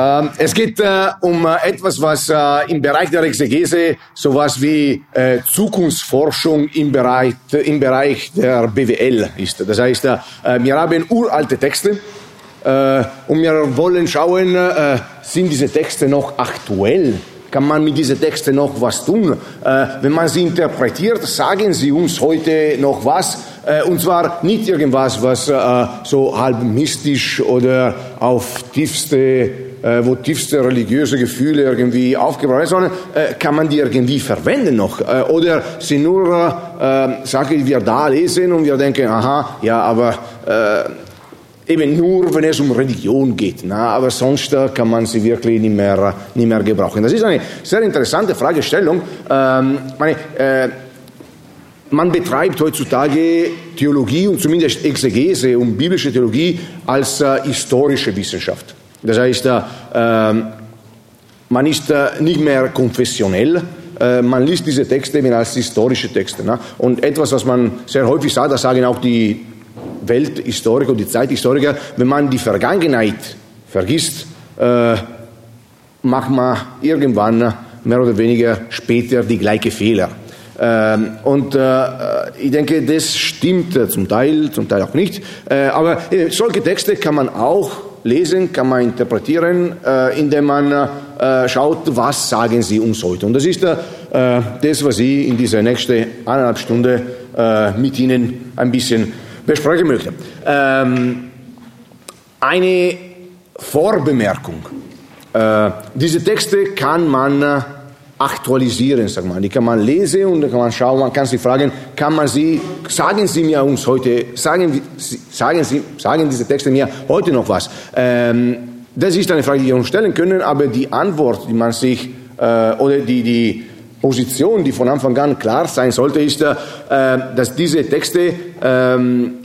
Ähm, es geht äh, um äh, etwas, was äh, im Bereich der Exegese sowas wie äh, Zukunftsforschung im Bereich, im Bereich der BWL ist. Das heißt, äh, wir haben uralte Texte äh, und wir wollen schauen, äh, sind diese Texte noch aktuell? Kann man mit diesen Texten noch was tun? Äh, wenn man sie interpretiert, sagen sie uns heute noch was. Äh, und zwar nicht irgendwas, was äh, so halb mystisch oder auf tiefste äh, wo tiefste religiöse Gefühle irgendwie aufgebracht sind, äh, kann man die irgendwie verwenden noch? Äh, oder sind nur äh, Sachen, die wir da lesen und wir denken, aha, ja, aber äh, eben nur, wenn es um Religion geht. Na, aber sonst äh, kann man sie wirklich nicht mehr, nicht mehr gebrauchen. Das ist eine sehr interessante Fragestellung. Ähm, meine, äh, man betreibt heutzutage Theologie und zumindest Exegese und biblische Theologie als äh, historische Wissenschaft. Das heißt, äh, ähm, man ist nicht mehr konfessionell, man liest diese Texte eben als historische Texte. Ne? Und etwas, was man sehr häufig sagt, das sagen auch die Welthistoriker und die Zeithistoriker, wenn man die Vergangenheit vergisst, äh, macht man irgendwann mehr oder weniger später die gleichen Fehler. Ähm, und äh, ich denke, das stimmt zum Teil, zum Teil auch nicht. Äh, aber solche Texte kann man auch lesen, kann man interpretieren, äh, indem man äh, schaut, was sagen sie uns heute. Und das ist äh, das, was ich in dieser nächsten eineinhalb Stunde mit Ihnen ein bisschen besprechen möchte. Ähm, eine Vorbemerkung. Diese Texte kann man aktualisieren, sag mal. Die kann man lesen und kann man schauen, man kann sich fragen, kann man sie, sagen Sie mir uns heute, sagen, sagen, Sie, sagen diese Texte mir heute noch was? Ähm, das ist eine Frage, die wir uns stellen können, aber die Antwort, die man sich, äh, oder die, die Position, die von Anfang an klar sein sollte, ist, äh, dass diese Texte ähm,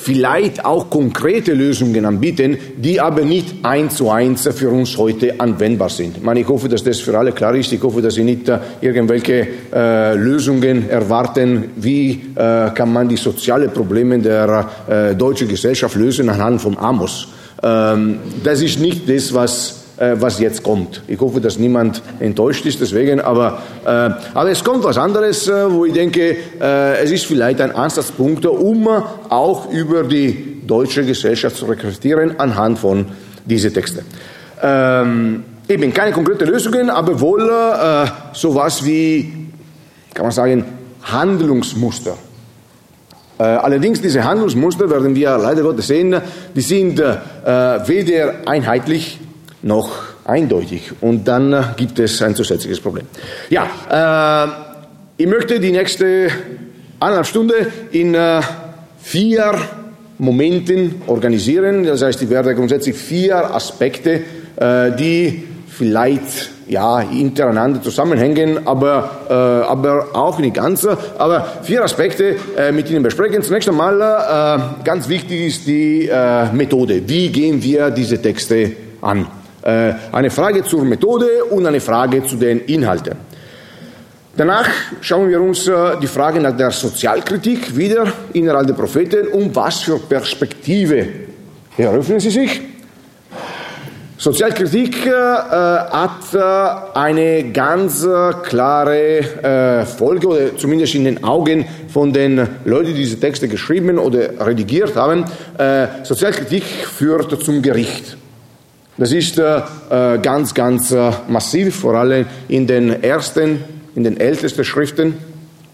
vielleicht auch konkrete Lösungen anbieten, die aber nicht eins zu eins für uns heute anwendbar sind. Ich, meine, ich hoffe, dass das für alle klar ist. Ich hoffe, dass Sie nicht äh, irgendwelche äh, Lösungen erwarten, wie äh, kann man die sozialen Probleme der äh, deutschen Gesellschaft lösen anhand von Amos. Ähm, das ist nicht das, was was jetzt kommt. Ich hoffe, dass niemand enttäuscht ist deswegen, aber, äh, aber es kommt was anderes, äh, wo ich denke, äh, es ist vielleicht ein Ansatzpunkt, um auch über die deutsche Gesellschaft zu rekrutieren anhand von diesen Texten. Ähm, eben keine konkrete Lösungen, aber wohl äh, sowas wie, kann man sagen, Handlungsmuster. Äh, allerdings diese Handlungsmuster werden wir leider Gottes sehen, die sind äh, weder einheitlich noch eindeutig. Und dann äh, gibt es ein zusätzliches Problem. Ja, äh, ich möchte die nächste eineinhalb Stunde in äh, vier Momenten organisieren. Das heißt, ich werde grundsätzlich vier Aspekte, äh, die vielleicht ja, hintereinander zusammenhängen, aber, äh, aber auch nicht ganz. Aber vier Aspekte äh, mit Ihnen besprechen. Zunächst einmal, äh, ganz wichtig ist die äh, Methode. Wie gehen wir diese Texte an? Äh, eine Frage zur Methode und eine Frage zu den Inhalten. Danach schauen wir uns äh, die Frage nach der Sozialkritik wieder innerhalb der Propheten um was für Perspektive eröffnen sie sich. Sozialkritik äh, hat äh, eine ganz äh, klare Folge, oder zumindest in den Augen von den Leuten, die diese Texte geschrieben oder redigiert haben. Sozialkritik führt zum Gericht. Das ist äh, äh, ganz, ganz äh, massiv, vor allem in den ersten, in den ältesten Schriften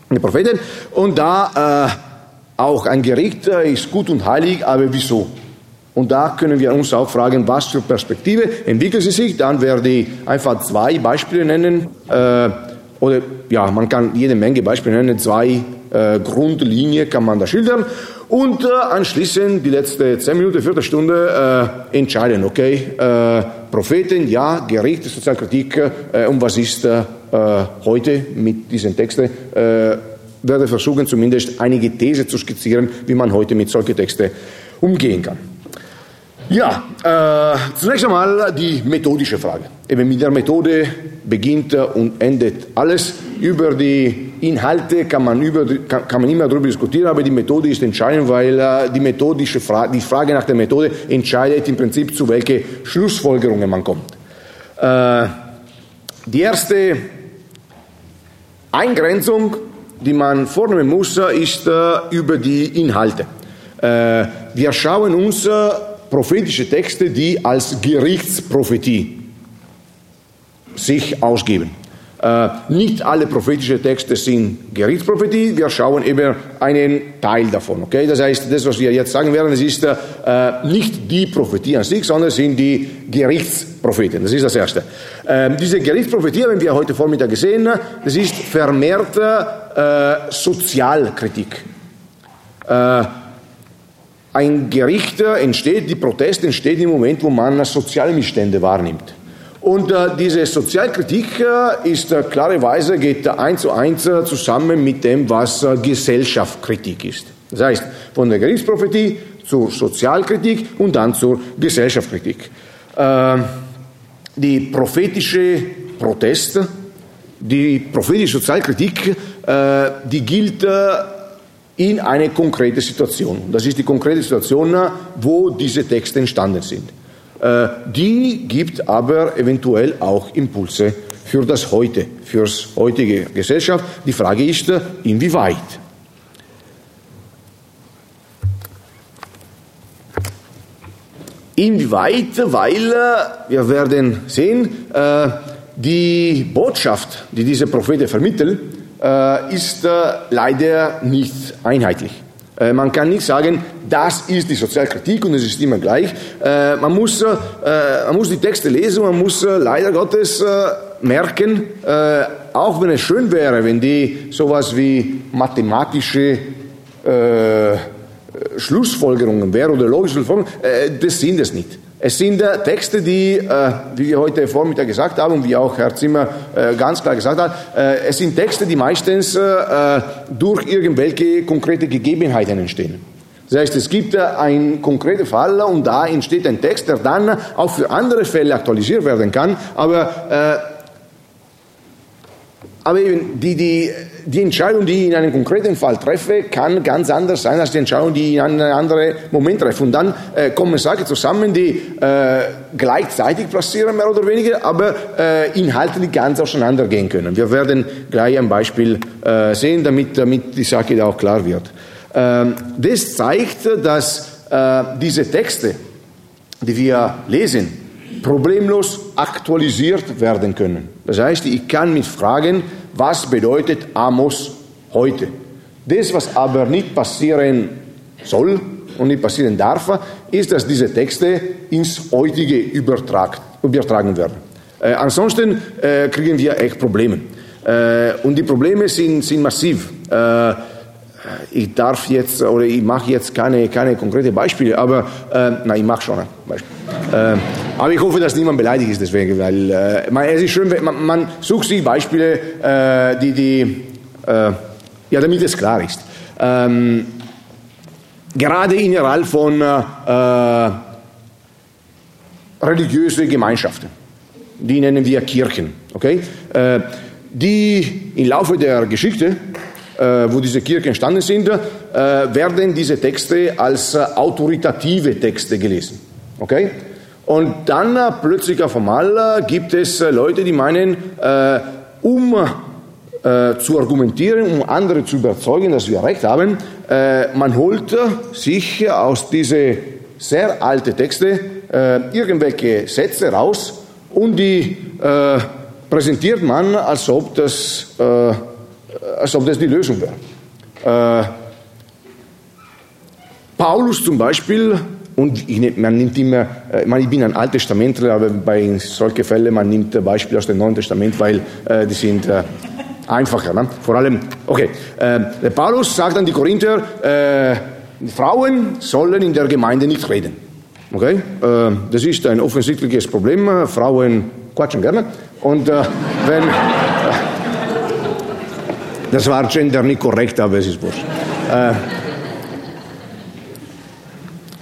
der Propheten. Und da äh, auch ein Gericht äh, ist gut und heilig, aber wieso? Und da können wir uns auch fragen, was für Perspektive entwickelt sie sich. Dann werde ich einfach zwei Beispiele nennen. Äh, oder ja, man kann jede Menge Beispiele nennen. Zwei äh, Grundlinien kann man da schildern. Und äh, anschließend die letzte zehn Minuten, Viertelstunde äh, entscheiden, okay, äh, Propheten, ja, Gericht, Sozialkritik, äh, und was ist äh, heute mit diesen Texten, äh, werde versuchen zumindest einige These zu skizzieren, wie man heute mit solchen Texten umgehen kann. Ja, äh, zunächst einmal die methodische Frage. Eben mit der Methode beginnt und endet alles. Über die Inhalte kann man, über, kann, kann man immer darüber diskutieren, aber die Methode ist entscheidend, weil äh, die methodische Frage, die Frage nach der Methode entscheidet im Prinzip, zu welchen Schlussfolgerungen man kommt. Äh, die erste Eingrenzung, die man vornehmen muss, ist äh, über die Inhalte. Äh, wir schauen uns äh, prophetische Texte, die als Gerichtsprophetie sich ausgeben. Äh, nicht alle prophetischen Texte sind Gerichtsprophetie, wir schauen eben einen Teil davon. Okay? Das heißt, das, was wir jetzt sagen werden, es ist äh, nicht die Prophetie an sich, sondern sind die Gerichtspropheten. Das ist das Erste. Äh, diese Gerichtsprophetie haben wir heute Vormittag gesehen, das ist vermehrte äh, Sozialkritik. Äh, ein Gericht entsteht, die Protest entsteht im Moment, wo man soziale Missstände wahrnimmt. Und äh, diese Sozialkritik äh, ist äh, klarerweise geht eins zu eins äh, zusammen mit dem, was äh, Gesellschaftskritik ist. Das heißt, von der Gerichtsprophetie zur Sozialkritik und dann zur Gesellschaftskritik. Äh, die prophetische Proteste, die prophetische Sozialkritik, die gilt in eine konkrete Situation. Das ist die konkrete Situation, wo diese Texte entstanden sind. Äh, die gibt aber eventuell auch Impulse für das Heute, für das heutige Gesellschaft. Die Frage ist, äh, inwieweit. Inwieweit, weil äh, wir werden sehen, die Botschaft, die diese Propheten vermitteln, ist leider nicht einheitlich. Äh, man kann nicht sagen, das ist die Sozialkritik und es ist immer gleich. Äh, man, muss, äh, man muss die Texte lesen, man muss leider Gottes merken, auch wenn es schön wäre, wenn die sowas wie mathematische Schlussfolgerungen wären oder logische Schlussfolgerungen, das sind es nicht. Es sind äh, Texte, die, äh, wie wir heute Vormittag gesagt haben und wie auch Herr Zimmer äh, ganz klar gesagt hat, es sind Texte, die meistens durch irgendwelche konkrete Gegebenheiten entstehen. Das heißt, es gibt einen konkreten Fall und da entsteht ein Text, der dann auch für andere Fälle aktualisiert werden kann, aber aber eben die, die, die Entscheidung, die ich in einem konkreten Fall treffe, kann ganz anders sein als die Entscheidung, die ich in einem anderen Moment treffe. Und dann äh, kommen Sachen zusammen, die äh, gleichzeitig passieren, mehr oder weniger, aber äh, inhaltlich ganz auseinandergehen können. Wir werden gleich ein Beispiel äh, sehen, damit, damit die Sache da auch klar wird. Ähm, das zeigt, dass äh, diese Texte, die wir lesen, problemlos aktualisiert werden können. Das heißt, ich kann mich fragen, was bedeutet Amos heute? Das, was aber nicht passieren soll und nicht passieren darf, ist, dass diese Texte ins heutige übertragen werden. Äh, ansonsten äh, kriegen wir echt Probleme. Äh, und die Probleme sind, sind massiv. Äh, ich darf jetzt, oder ich mache jetzt keine, keine konkreten Beispiele, aber, äh, nein, ich mache schon ein Beispiel. Äh, aber ich hoffe, dass niemand beleidigt ist deswegen, weil äh, man, es ist schön, man, man sucht sich Beispiele, äh, die, die äh, ja, damit es klar ist. Ähm, gerade innerhalb von äh, religiösen Gemeinschaften, die nennen wir Kirchen, okay? Äh, die im Laufe der Geschichte äh, wo diese Kirchen entstanden sind, äh, werden diese Texte als äh, autoritative Texte gelesen. Okay? Und dann plötzlich auf einmal gibt es Leute, die meinen, um zu argumentieren, um andere zu überzeugen, dass wir recht haben, man holt sich aus diese sehr alten Texte irgendwelche Sätze raus und die präsentiert man, als ob das als ob das die Lösung wäre. Äh, Paulus zum Beispiel, und ich, man nimmt immer, äh, ich, meine, ich bin ein Alttestamentler, aber bei solchen Fällen, man nimmt Beispiele aus dem Neuen Testament, weil äh, die sind äh, einfacher. Ne? Vor allem, okay, äh, Paulus sagt an die Korinther, äh, Frauen sollen in der Gemeinde nicht reden. Okay? Äh, das ist ein offensichtliches Problem. Frauen quatschen gerne. Und wenn das war gender nicht korrekt, aber es ist wurscht.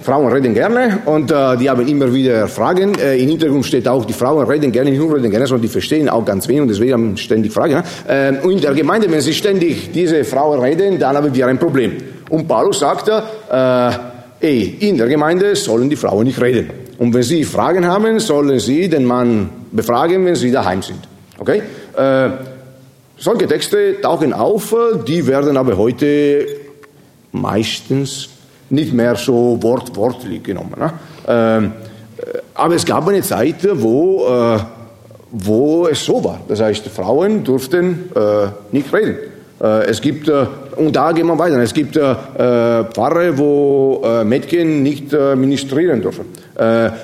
Frauen reden gerne und äh, die haben immer wieder Fragen. Äh, Im Hintergrund steht auch, die Frauen reden gerne, nicht nur reden gerne, sondern die verstehen auch ganz wenig und deswegen haben ständig Fragen. Äh, und in der Gemeinde, wenn sie ständig diese Frauen reden, dann haben wir ein Problem. Und Paulus sagte, äh, ey, in der Gemeinde sollen die Frauen nicht reden. Und wenn sie Fragen haben, sollen sie den Mann befragen, wenn sie daheim sind. Okay? Äh, solche Texte tauchen auf, die werden aber heute meistens nicht mehr so wortwörtlich genommen. Ne? Ähm, äh, aber es gab eine Zeit, wo, äh, wo es so war. Das heißt, Frauen durften äh, nicht reden. Äh, es gibt, äh, und da gehen wir weiter, es gibt äh, Pfarre, wo Mädchen nicht ministrieren dürfen.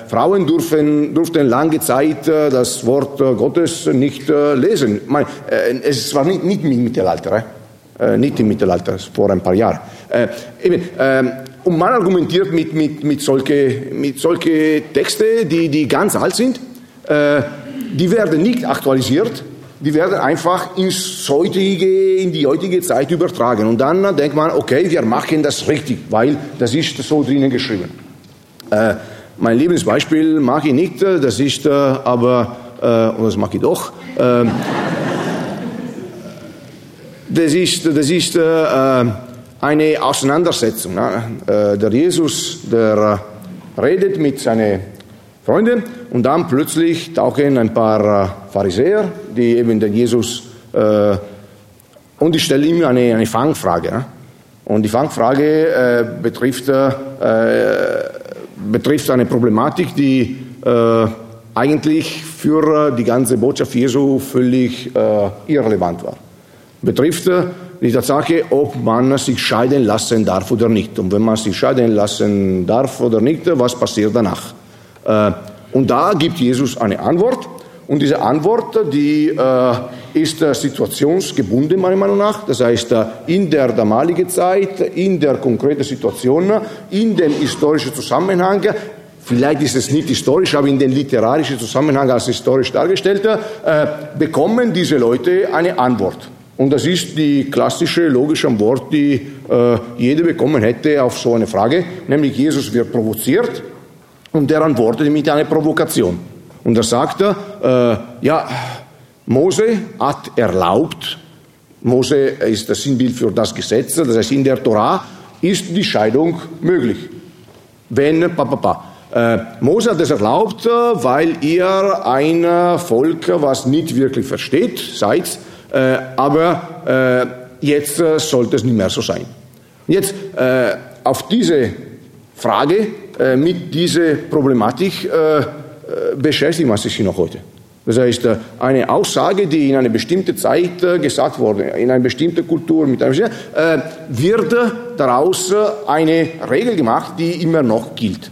Frauen dürfen, durften lange Zeit das Wort Gottes nicht lesen. meine, es war nicht, nicht im Mittelalter, nicht im Mittelalter, vor ein paar Jahren. Eben, ähm, und man argumentiert mit, mit, mit solchen mit solche Texte, die, die ganz alt sind, die werden nicht aktualisiert, die werden einfach ins heutige, in die heutige Zeit übertragen. Und dann denkt man, okay, wir machen das richtig, weil das ist so drinnen geschrieben. Äh, mein Lieblingsbeispiel mag ich nicht, das ist äh, aber, äh, das mag ich doch, äh, das ist, das ist äh, eine Auseinandersetzung. Ne? Äh, der Jesus, der redet mit seinen Freunde. Und dann plötzlich tauchen ein paar äh, Pharisäer, die eben den Jesus, äh, und ich stelle ihm eine, eine Fangfrage. Ne? Und die Fangfrage äh, betrifft, äh, betrifft eine Problematik, die äh, eigentlich für äh, die ganze Botschaft Jesu völlig irrelevant war. Betrifft die Tatsache, ob man sich scheiden lassen darf oder nicht. Und wenn man sich scheiden lassen darf oder nicht, was passiert danach? Äh, und da gibt Jesus eine Antwort. Und diese Antwort, die äh, ist äh, situationsgebunden, meiner Meinung nach. Das heißt, in der damaligen Zeit, in der konkreten Situation, in dem historischen Zusammenhang, vielleicht ist es nicht historisch, aber in den literarischen Zusammenhang als historisch dargestellt, bekommen diese Leute eine Antwort. Und das ist die klassische logische Antwort, die äh, jeder bekommen hätte auf so eine Frage, nämlich Jesus wird provoziert und der antwortete mit einer Provokation. Und er sagte, äh, ja, Mose hat erlaubt, Mose ist das Sinnbild für das Gesetz, das heißt in der Torah ist die Scheidung möglich. Wenn, pa, pa, pa. Äh, Mose hat es erlaubt, weil ihr ein Volk, was nicht wirklich versteht, seid, äh, aber äh, jetzt äh, sollte es nicht mehr so sein. Jetzt äh, auf diese Frage äh, mit dieser Problematik äh, beschäftigt man sich noch heute. Das heißt, eine Aussage, die in einer bestimmten Zeit gesagt wurde, in einer bestimmten Kultur, mit einem, wird daraus eine Regel gemacht, die immer noch gilt.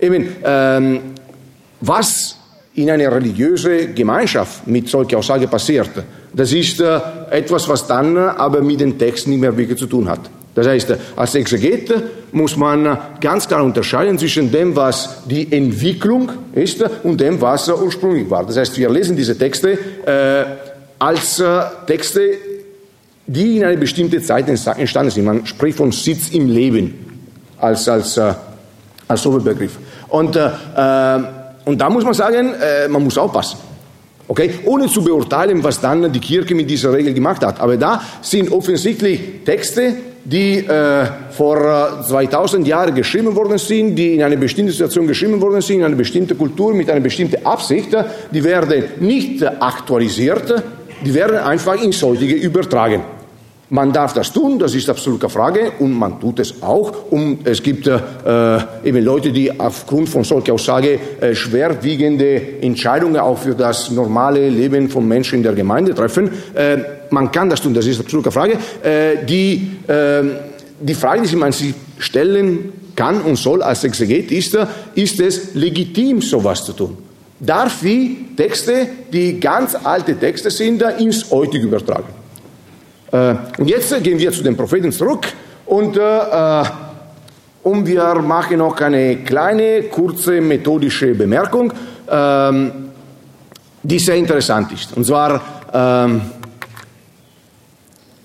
Eben, ähm, was in einer religiösen Gemeinschaft mit solcher Aussage passiert, das ist äh, etwas, was dann aber mit dem Text nicht mehr wirklich zu tun hat. Das heißt, als Exeget muss man ganz klar unterscheiden zwischen dem, was die Entwicklung ist und dem, was ursprünglich war. Das heißt, wir lesen diese Texte äh, als äh, Texte, die in einer bestimmten Zeit entstanden sind. Man spricht von Sitz im Leben als, als, äh, als Oberbegriff. Und, äh, äh, und da muss man sagen, äh, man muss aufpassen. Okay? Ohne zu beurteilen, was dann die Kirche mit dieser Regel gemacht hat. Aber da sind offensichtlich Texte, die äh, vor 2000 äh, Jahren geschrieben worden sind, die in einer bestimmten Situation geschrieben worden sind, in einer bestimmten Kultur, mit einer bestimmten Absicht, die werden nicht aktualisiert, die werden einfach ins heutige übertragen. Man darf das tun, das ist absolut keine Frage, und man tut es auch. Und es gibt äh, eben Leute, die aufgrund von solcher Aussage äh, schwerwiegende Entscheidungen auch für das normale Leben von Menschen in der Gemeinde treffen. Äh, man kann das tun, das ist absolut keine Frage. Äh, die, ähm, die Frage, die man sich stellen kann und soll als Exeget ist, ist es legitim, sowas zu tun? Darf ich Texte, die ganz alte Texte sind, ins heutige übertragen? Äh, und jetzt gehen wir zu den Propheten zurück und, äh, und wir machen noch eine kleine, kurze methodische Bemerkung, ähm, die sehr interessant ist. Und zwar, ähm,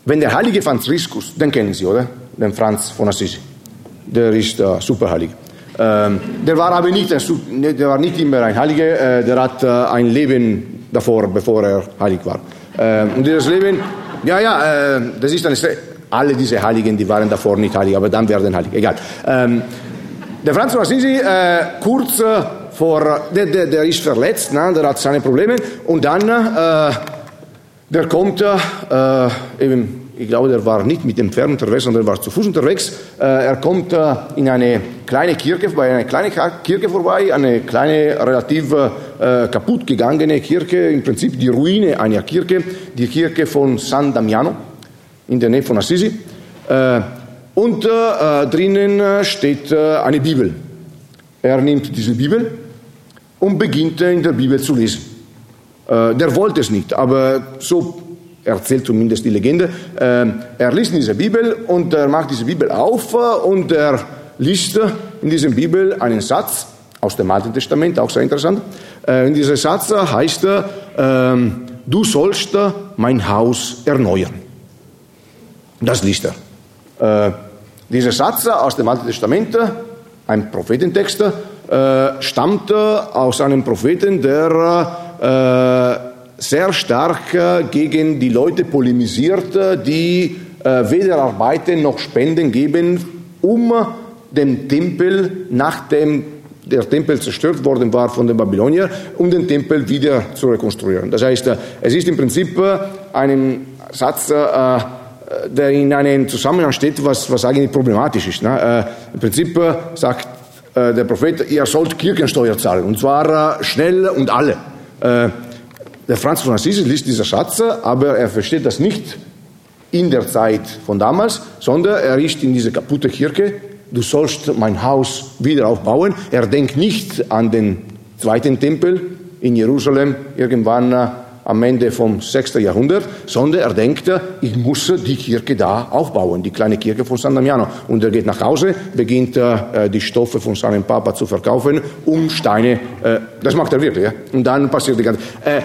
wenn der heilige Franziskus, den kennen Sie, oder? Den Franz von Assisi. Der ist äh, superheilig. Ähm, der war aber nicht, ein, der war nicht immer ein Heiliger, äh, der hat äh, ein Leben davor, bevor er heilig war. Ähm, und dieses Leben, ja, ja, äh, das ist eine, alle diese Heiligen, die waren davor nicht heilig, aber dann werden heilig, egal. Ähm, der Franz von Assisi, äh, kurz äh, vor, der, der, der, ist verletzt, ne, der hat seine Probleme und dann, äh, der kommt äh, eben ich glaube, der war nicht mit dem Pferd unterwegs, sondern war zu Fuß unterwegs. Äh, er kommt äh, in eine kleine Kirche, bei einer kleinen Kirche vorbei, eine kleine, relativ äh, kaputt gegangene Kirche, im Prinzip die Ruine einer Kirche, die Kirche von San Damiano in der Nähe von Assisi. und drinnen steht eine Bibel. Er nimmt diese Bibel und beginnt in der Bibel zu lesen. der wollte es nicht, aber so erzählt zumindest die Legende. Ähm, er liest diese Bibel und er macht diese Bibel auf und er liest in dieser Bibel einen Satz aus dem Alten Testament, auch sehr interessant. Äh, in diesem Satz heißt er, ähm, du sollst mein Haus erneuern. Das liest er. Äh, dieser Satz aus dem Alten Testament, ein Prophetentext, äh, stammt aus einem Propheten, der sehr stark äh, gegen die Leute polemisiert, äh, die äh, weder Arbeiten noch Spenden geben, um den Tempel, nachdem der Tempel zerstört worden war von den Babyloniern, um den Tempel wieder zu rekonstruieren. Das heißt, es ist im Prinzip ein Satz, der in einem Zusammenhang steht, was, was eigentlich problematisch ist. Ne? Im Prinzip sagt der Prophet, ihr sollt Kirchensteuer zahlen, und zwar schnell und alle. Der Franz von Assisi liest dieser Satz, aber er versteht das nicht in der Zeit von damals, sondern er ist in diese kaputte Kirche, du sollst mein Haus wieder aufbauen. Er denkt nicht an den zweiten Tempel in Jerusalem, irgendwann äh, am Ende vom 6. Jahrhundert, sondern er denkt, ich muss die Kirche da aufbauen, die kleine Kirche von San Damiano. Und er geht nach Hause, beginnt äh, die Stoffe von seinem Papa zu verkaufen, um Steine, äh, das macht er wirklich, und dann passiert die ganze, äh,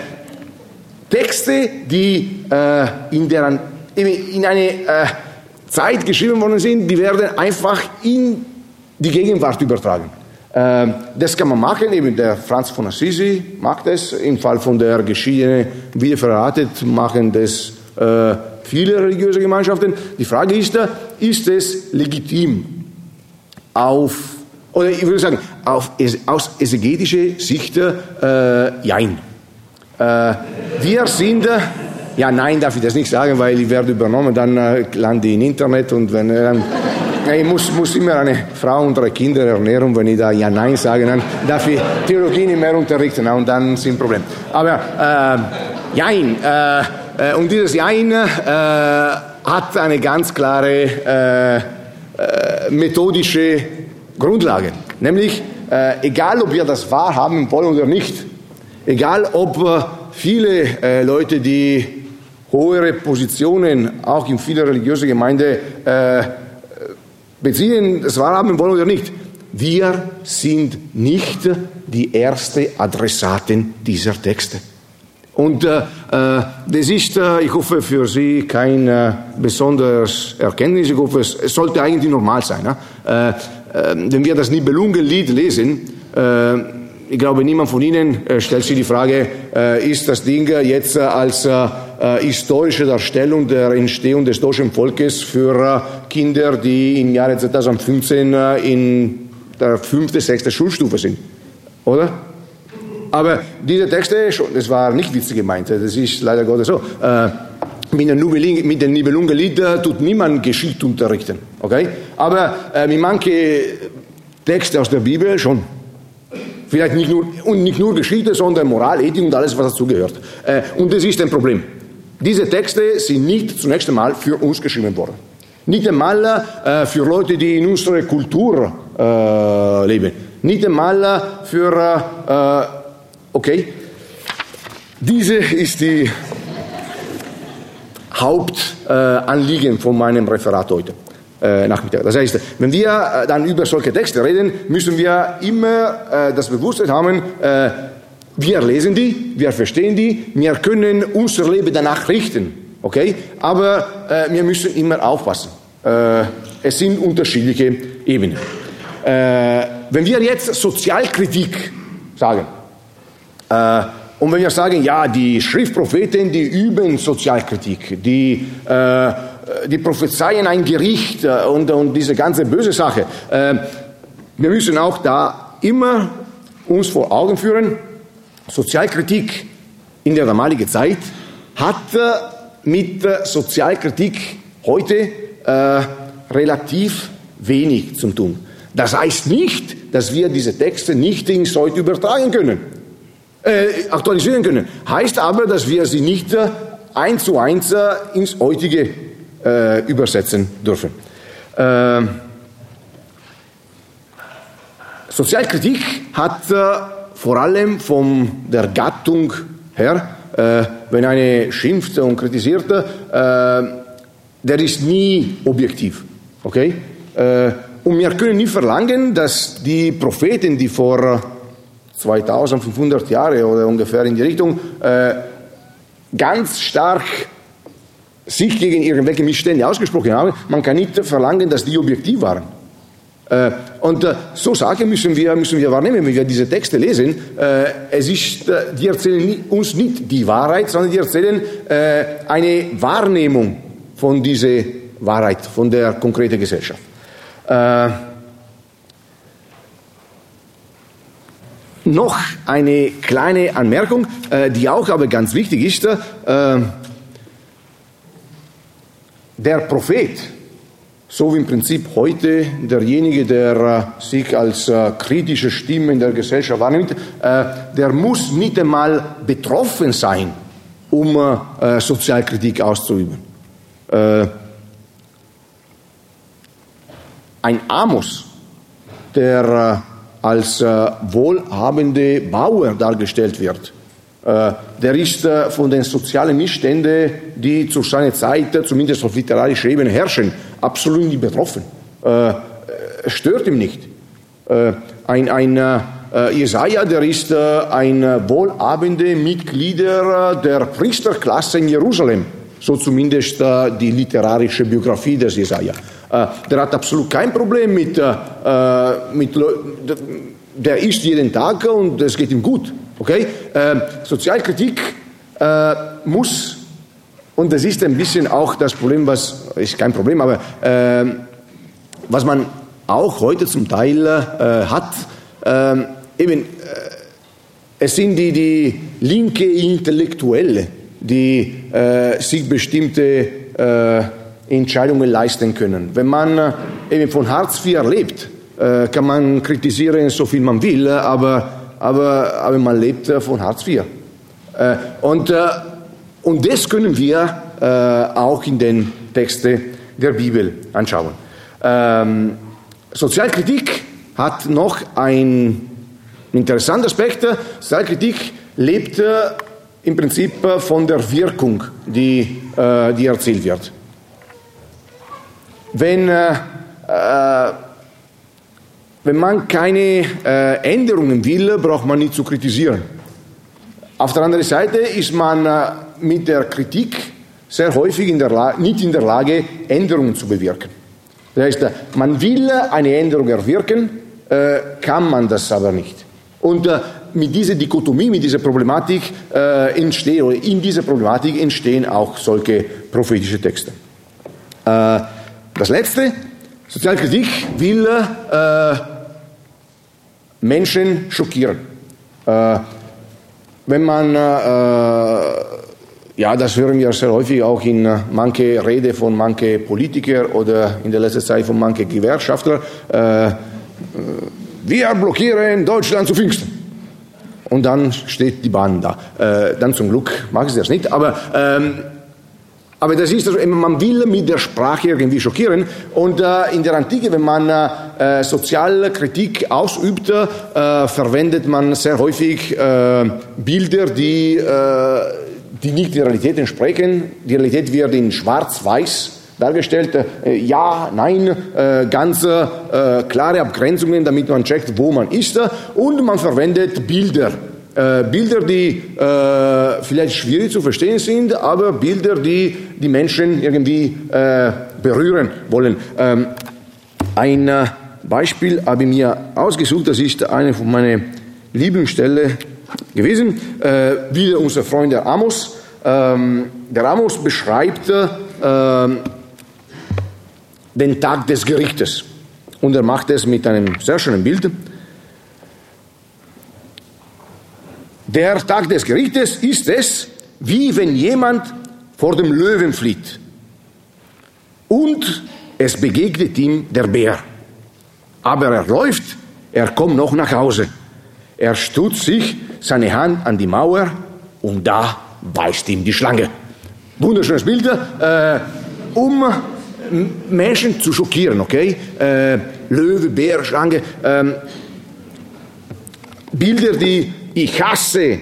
Texte, die äh, in, deren, in eine äh, Zeit geschrieben worden sind, die werden einfach in die Gegenwart übertragen. Äh, das kann man machen, eben der Franz von Assisi macht das, im Fall von der Geschichte wieder verratet, machen das äh, viele religiöse Gemeinschaften. Die Frage ist, ist es legitim auf, oder ich würde sagen, auf, aus exegetischer Sicht, äh, jein. Äh, wir sind, äh, ja nein darf ich das nicht sagen, weil ich werde übernommen, dann äh, lande ich im Internet und wenn, äh, ich muss, muss immer eine Frau und drei Kinder ernähren, wenn ich da ja nein sage, dann darf ich Theologie nicht mehr unterrichten. Und dann sind Probleme. Aber äh, Jein, äh, und dieses Jein äh, hat eine ganz klare äh, methodische Grundlage, nämlich egal ob wir das wahrhaben wollen oder nicht, Egal ob viele äh, Leute, die höhere Positionen auch in vielen religiösen Gemeinden äh, beziehen, das wahrhaben wollen oder nicht. Wir sind nicht die ersten Adressaten dieser Texte. Und äh, äh das ist, äh, ich hoffe, für Sie kein äh, besonderes Erkenntnis. Ich hoffe, es, es sollte eigentlich normal sein. Äh, äh, wenn wir das Nibelungenlied lesen, ich glaube, niemand von Ihnen äh, stellt sich die Frage, äh, ist das Ding jetzt äh, als historische Darstellung der Entstehung des deutschen Volkes für Kinder, die im Jahre 2015 in der fünfte, sechste Schulstufe sind? Oder? Aber diese Texte, das war nicht witzig gemeint, das ist leider Gottes so. Mit dem Nibelungenlied tut niemand Geschichte unterrichten, okay? Aber mit manchen Texten aus der Bibel schon. Vielleicht nicht nur, und nicht nur Geschichte, sondern Moral, Ethik und alles, was dazugehört. Äh, und das ist ein Problem. Diese Texte sind nicht zunächst einmal für uns geschrieben worden. Nicht einmal äh, für Leute, die in unserer Kultur äh, leben. Nicht einmal für, okay, diese ist die Hauptanliegen von meinem Referat heute äh, Nachmittag. Das heißt, wenn wir äh, dann über solche Texte reden, müssen wir immer äh, das Bewusstsein haben, wir lesen die, wir verstehen die, wir können unser Leben danach richten, okay? Aber wir müssen immer aufpassen. Es sind unterschiedliche Ebenen. wenn wir jetzt Sozialkritik sagen, und wenn wir sagen, ja, die Schriftpropheten, die üben Sozialkritik, die, äh, die prophezeien ein Gericht äh, und, und diese ganze böse Sache, äh, wir müssen auch da immer uns vor Augen führen, Sozialkritik in der damaligen Zeit hat mit Sozialkritik heute äh, relativ wenig zu tun. Das heißt nicht, dass wir diese Texte nicht ins Heute übertragen können, äh, aktualisieren können. Heißt aber, dass wir sie nicht äh, eins zu eins äh, ins Heutige äh, übersetzen dürfen. Äh, Sozialkritik hat äh, vor allem von der Gattung her, äh, wenn eine schimpft und kritisiert, äh, der ist nie objektiv. Okay? Äh, und wir können nie verlangen, dass die Propheten, die vor 2500 Jahren oder ungefähr in die Richtung ganz stark sich gegen irgendwelche Missstände ausgesprochen haben, man kann nicht verlangen, dass die objektiv waren. Äh, und äh, so Sachen müssen wir, müssen wir wahrnehmen, wenn wir diese Texte lesen. Äh, es ist, die erzählen uns nicht die Wahrheit, sondern die erzählen eine Wahrnehmung von dieser Wahrheit, von der konkreten Gesellschaft. Noch eine kleine Anmerkung, die auch aber ganz wichtig ist. Der Prophet, so wie im Prinzip heute derjenige, der äh, sich als äh, kritische Stimme in der Gesellschaft wahrnimmt, äh, der muss nicht einmal betroffen sein, um Sozialkritik auszuüben. Ein Amos, der als wohlhabende Bauer dargestellt wird, der ist äh, von den sozialen Missständen, die zu seiner Zeit, äh, zumindest auf literarischer Ebene, herrschen, absolut nicht betroffen. Es stört ihm nicht. Ein, ein Jesaja, der ist ein wohlhabender Mitglied der Priesterklasse in Jerusalem. So zumindest die literarische Biografie des Jesaja. Der hat absolut kein Problem mit, mit der isst jeden Tag und es geht ihm gut. Okay? Äh, Sozialkritik äh, muss, und das ist ein bisschen auch das Problem, was, ist kein Problem, aber äh, was man auch heute zum Teil äh, hat, ähm, eben, äh, es sind die, die linke Intellektuelle, die äh, sich bestimmte Entscheidungen leisten können. Wenn man eben von Hartz IV lebt, kann man kritisieren, so viel man will, aber aber, aber man lebt äh, von Hartz IV. Äh, und, äh, und das können wir auch in den Texten der Bibel anschauen. Ähm, Sozialkritik hat noch einen interessanten Aspekt. Sozialkritik lebt im Prinzip von der Wirkung, die, die erzählt wird. Wenn äh, wenn man keine äh, Änderungen will, braucht man nicht zu kritisieren. Auf der anderen Seite ist man äh, mit der Kritik sehr häufig in nicht in der Lage, Änderungen zu bewirken. Das heißt, man will eine Änderung erwirken, äh, kann man das aber nicht. Und äh, mit dieser Dichotomie, mit dieser Problematik äh, entstehen, oder in dieser Problematik entstehen auch solche prophetische Texte. Äh, das letzte, Sozialkritik will äh, Menschen schockieren. Äh, wenn man, äh, ja, das hören wir sehr häufig auch in äh, manche Rede von manche Politiker oder in der letzten Zeit von manche Gewerkschafter, äh, äh, wir blockieren Deutschland zu Pfingsten. Und dann steht die Bahn da. Äh, dann zum Glück mag ich das nicht, aber ähm, aber das ist, man will mit der Sprache irgendwie schockieren. Und äh, in der Antike, wenn man äh, soziale Kritik ausübt, äh, verwendet man sehr häufig äh, Bilder, die, äh, die nicht der Realität entsprechen. Die Realität wird in schwarz-weiß dargestellt. Äh, ja, nein, ganz klare Abgrenzungen, damit man checkt, wo man ist. Und man verwendet Bilder äh, Bilder, die äh, vielleicht schwierig zu verstehen sind, aber Bilder, die die Menschen irgendwie äh, berühren wollen. Ähm, ein, Beispiel habe ich mir ausgesucht, das ist eine von meinen Lieblingsstellen gewesen. Äh, wieder unser Freund der Amos. Ähm, der Amos beschreibt äh, den Tag des Gerichtes. Und er macht es mit einem sehr schönen Bild. Der Tag des Gerichtes ist es, wie wenn jemand vor dem Löwen flieht. Und es begegnet ihm der Bär. Aber er läuft, er kommt noch nach Hause. Er stützt sich seine Hand an die Mauer und da beißt ihm die Schlange. Wunderschönes Bild, äh, um Menschen zu schockieren, okay? Äh, Löwe, Bär, Schlange. Ähm, Bilder, die ich hasse,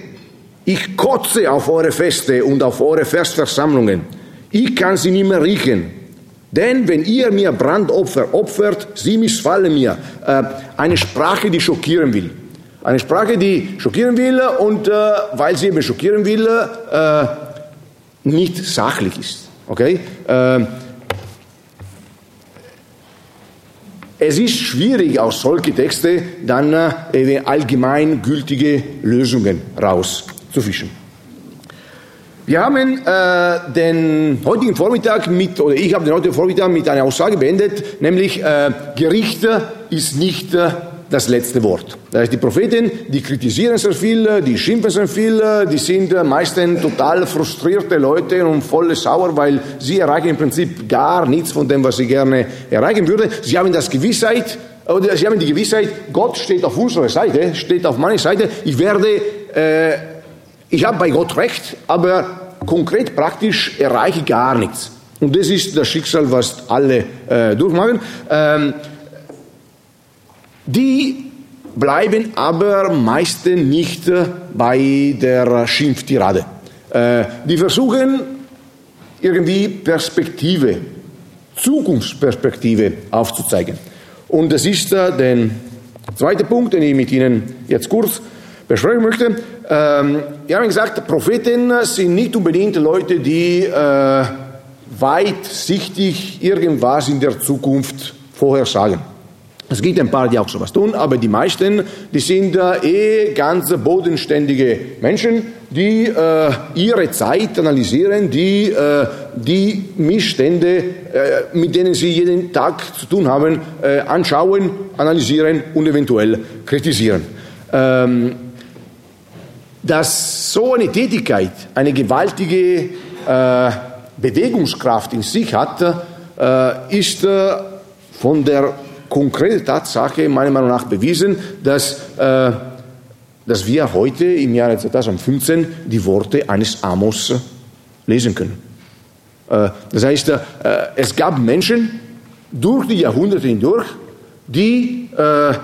ich kotze auf eure Feste und auf eure Festversammlungen. Ich kann sie nicht mehr riechen. Denn wenn ihr mir Brandopfer opfert, sie missfallen mir. Äh, eine Sprache, die schockieren will. Eine Sprache, die schockieren will und äh, weil sie eben schockieren will, äh, nicht sachlich ist. Okay? Es ist schwierig, aus solchen Texten dann äh, allgemein gültige Lösungen rauszufischen. Wir haben äh, den heutigen Vormittag mit, oder ich habe den heutigen Vormittag mit einer Aussage beendet, nämlich äh, Gericht ist nicht äh, das letzte Wort. Das heißt, die Propheten, die kritisieren sehr viel, die schimpfen sehr viel, die sind meistens total frustrierte Leute und voll sauer, weil sie erreichen im Prinzip gar nichts von dem, was sie gerne erreichen würden. Sie haben das Gewissheit, oder sie haben die Gewissheit, Gott steht auf unserer Seite, steht auf meiner Seite. Ich werde, äh, ich habe bei Gott recht, aber konkret praktisch erreiche ich gar nichts. Und das ist das Schicksal, was alle äh, durchmachen. Ähm, die bleiben aber meistens nicht bei der Schimpftirade. Äh, die versuchen irgendwie Perspektive, Zukunftsperspektive aufzuzeigen. Und das ist der zweite Punkt, den ich mit Ihnen jetzt kurz besprechen möchte. Ähm, wir haben gesagt, Propheten sind nicht unbedingt Leute, die äh, weitsichtig irgendwas in der Zukunft vorhersagen. Es gibt ein paar, die auch sowas tun, aber die meisten, die sind äh, eh ganz bodenständige Menschen, die äh, ihre Zeit analysieren, die äh, die Missstände, äh, mit denen sie jeden Tag zu tun haben, äh, anschauen, analysieren und eventuell kritisieren. Ähm, dass so eine Tätigkeit eine gewaltige äh, Bewegungskraft in sich hat, ist von der konkrete Tatsache meiner Meinung nach bewiesen, dass, äh, dass wir heute im Jahre 2015 die Worte eines Amos lesen können. Äh, das heißt, äh, es gab Menschen durch die Jahrhunderte hindurch, die äh,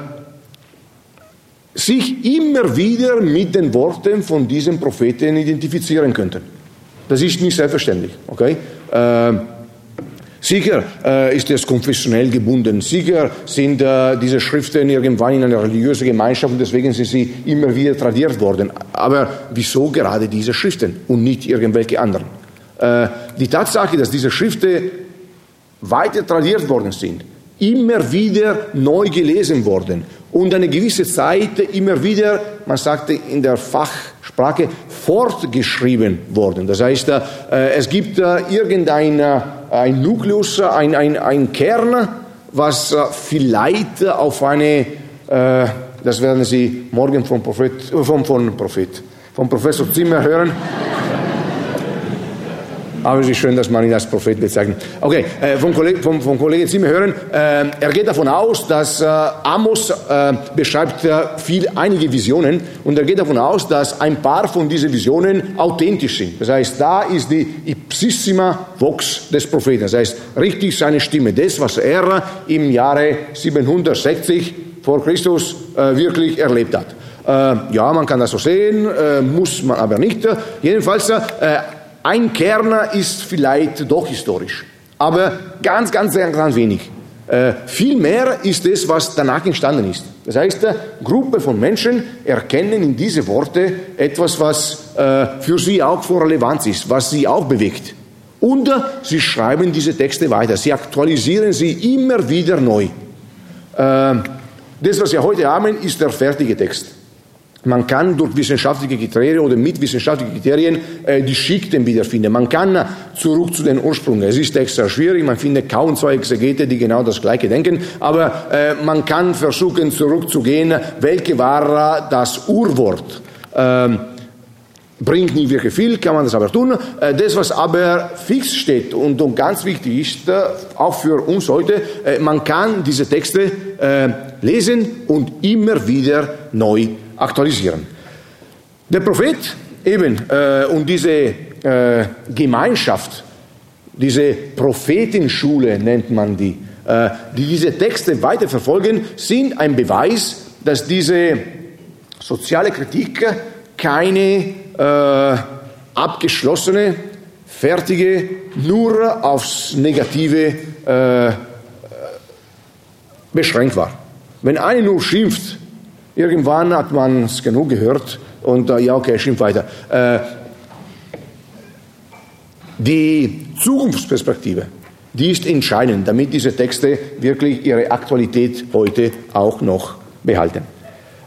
sich immer wieder mit den Worten von diesen Propheten identifizieren könnten. Das ist nicht selbstverständlich. Okay? Sicher äh, ist es konfessionell gebunden. Sicher sind äh, diese Schriften irgendwann in einer religiösen Gemeinschaft und deswegen sind sie immer wieder tradiert worden. Aber wieso gerade diese Schriften und nicht irgendwelche anderen? Äh, die Tatsache, dass diese Schriften weiter tradiert worden sind, immer wieder neu gelesen worden und eine gewisse Zeit immer wieder, man sagte in der Fachsprache, fortgeschrieben worden. Das heißt, äh, es gibt äh, irgendein äh, ein Nukleus, ein, ein, ein Kern, was vielleicht auf eine, das werden Sie morgen vom Prophet, vom, vom Prophet, vom Professor Zimmer hören, aber es ist schön, dass man ihn als Prophet bezeichnet. Okay, äh, vom, Kollege, vom, vom Kollegen Zimmer hören, äh, er geht davon aus, dass äh, Amos äh, beschreibt äh, viel, einige Visionen und er geht davon aus, dass ein paar von diesen Visionen authentisch sind. Das heißt, da ist die ipsissima vox des Propheten. Das heißt, richtig seine Stimme. Das, was er im Jahre 760 vor Christus äh, wirklich erlebt hat. ja, man kann das so sehen, muss man aber nicht. Jedenfalls, ein Kern ist vielleicht doch historisch, aber ganz, ganz, ganz, ganz wenig. Äh, viel mehr ist es, was danach entstanden ist. Das heißt, eine Gruppe von Menschen erkennen in diese Worte etwas, was äh, für sie auch von Relevanz ist, was sie auch bewegt. Und äh, sie schreiben diese Texte weiter, sie aktualisieren sie immer wieder neu. Äh, das, was wir heute haben, ist der fertige Text. Man kann durch wissenschaftliche Kriterien oder mit wissenschaftlichen Kriterien äh, die Schichten wiederfinden. Man kann zurück zu den Ursprüngen. Es ist extra schwierig, man findet kaum zwei Exegete, die genau das Gleiche denken, aber äh, man kann versuchen zurückzugehen, welche war das Urwort. Ähm, bringt nicht wirklich viel, kann man das aber tun. Äh, das, was aber fix steht und, ganz wichtig ist, äh, auch für uns heute, äh, man kann diese Texte lesen und immer wieder neu aktualisieren. Der Prophet eben äh, und diese äh, Gemeinschaft, diese Prophetenschule nennt man die, äh, die diese Texte weiterverfolgen, sind ein Beweis, dass diese soziale Kritik keine äh, abgeschlossene, fertige, nur aufs Negative äh, beschränkt war. Wenn eine nur schimpft, Irgendwann hat man es genug gehört und äh, ja, okay, schimpf weiter. Äh, die Zukunftsperspektive, die ist entscheidend, damit diese Texte wirklich ihre Aktualität heute auch noch behalten.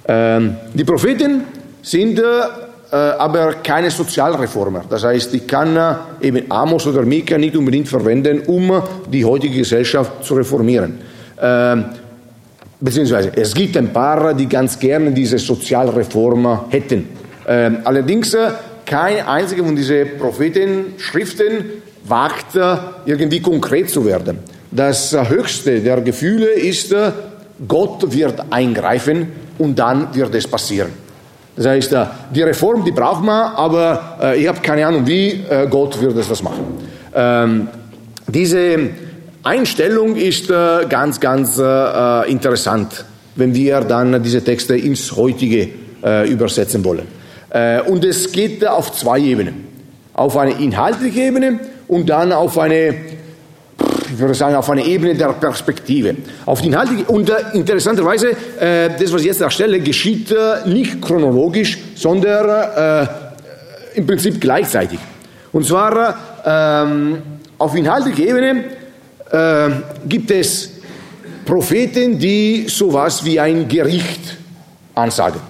Ähm, die Propheten sind äh, aber keine Sozialreformer. Das heißt, ich kann äh, eben Amos oder Mika nicht unbedingt verwenden, um die heutige Gesellschaft zu reformieren. Ähm, beziehungsweise es gibt ein paar, die ganz gerne diese Sozialreform hätten. Ähm, allerdings äh, kein einziger von diesen Prophetenschriften wagt äh, irgendwie konkret zu werden. Das höchste der Gefühle ist, äh, Gott wird eingreifen und dann wird es passieren. Das heißt, die Reform, die braucht man, aber ich habe keine Ahnung, wie Gott wird es das machen. Ähm, diese Einstellung ist äh, ganz, ganz äh, interessant, wenn wir dann diese Texte ins Heutige äh, übersetzen wollen. Äh, und es geht auf zwei Ebenen. Auf eine inhaltliche Ebene und dann auf eine, ich würde sagen, auf eine Ebene der Perspektive. Auf die inhaltliche, und äh, interessanterweise, äh, das, was ich jetzt erstelle, geschieht nicht chronologisch, sondern im Prinzip gleichzeitig. Und zwar ähm, auf inhaltlicher Ebene äh, gibt es Propheten, die sowas wie ein Gericht ansagen.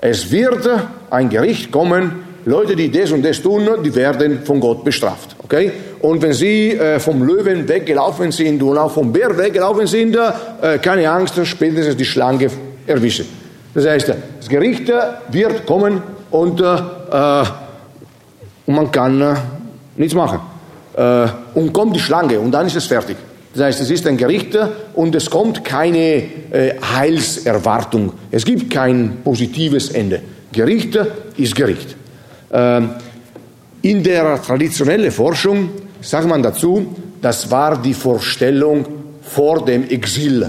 Es wird ein Gericht kommen, Leute, die das und das tun, die werden von Gott bestraft. Okay? Und wenn sie äh, vom Löwen weggelaufen sind und auch vom Bär weggelaufen sind, äh, keine Angst, spätestens die Schlange erwischen. Das heißt, das Gericht wird kommen und, äh, äh und man kann äh, nichts machen äh, und kommt die Schlange und dann ist es fertig. Das heißt, es ist ein Gericht und es kommt keine äh, Heilserwartung. Es gibt kein positives Ende. Gericht ist Gericht. Ähm, in der traditionellen Forschung sagt man dazu, das war die Vorstellung vor dem Exil.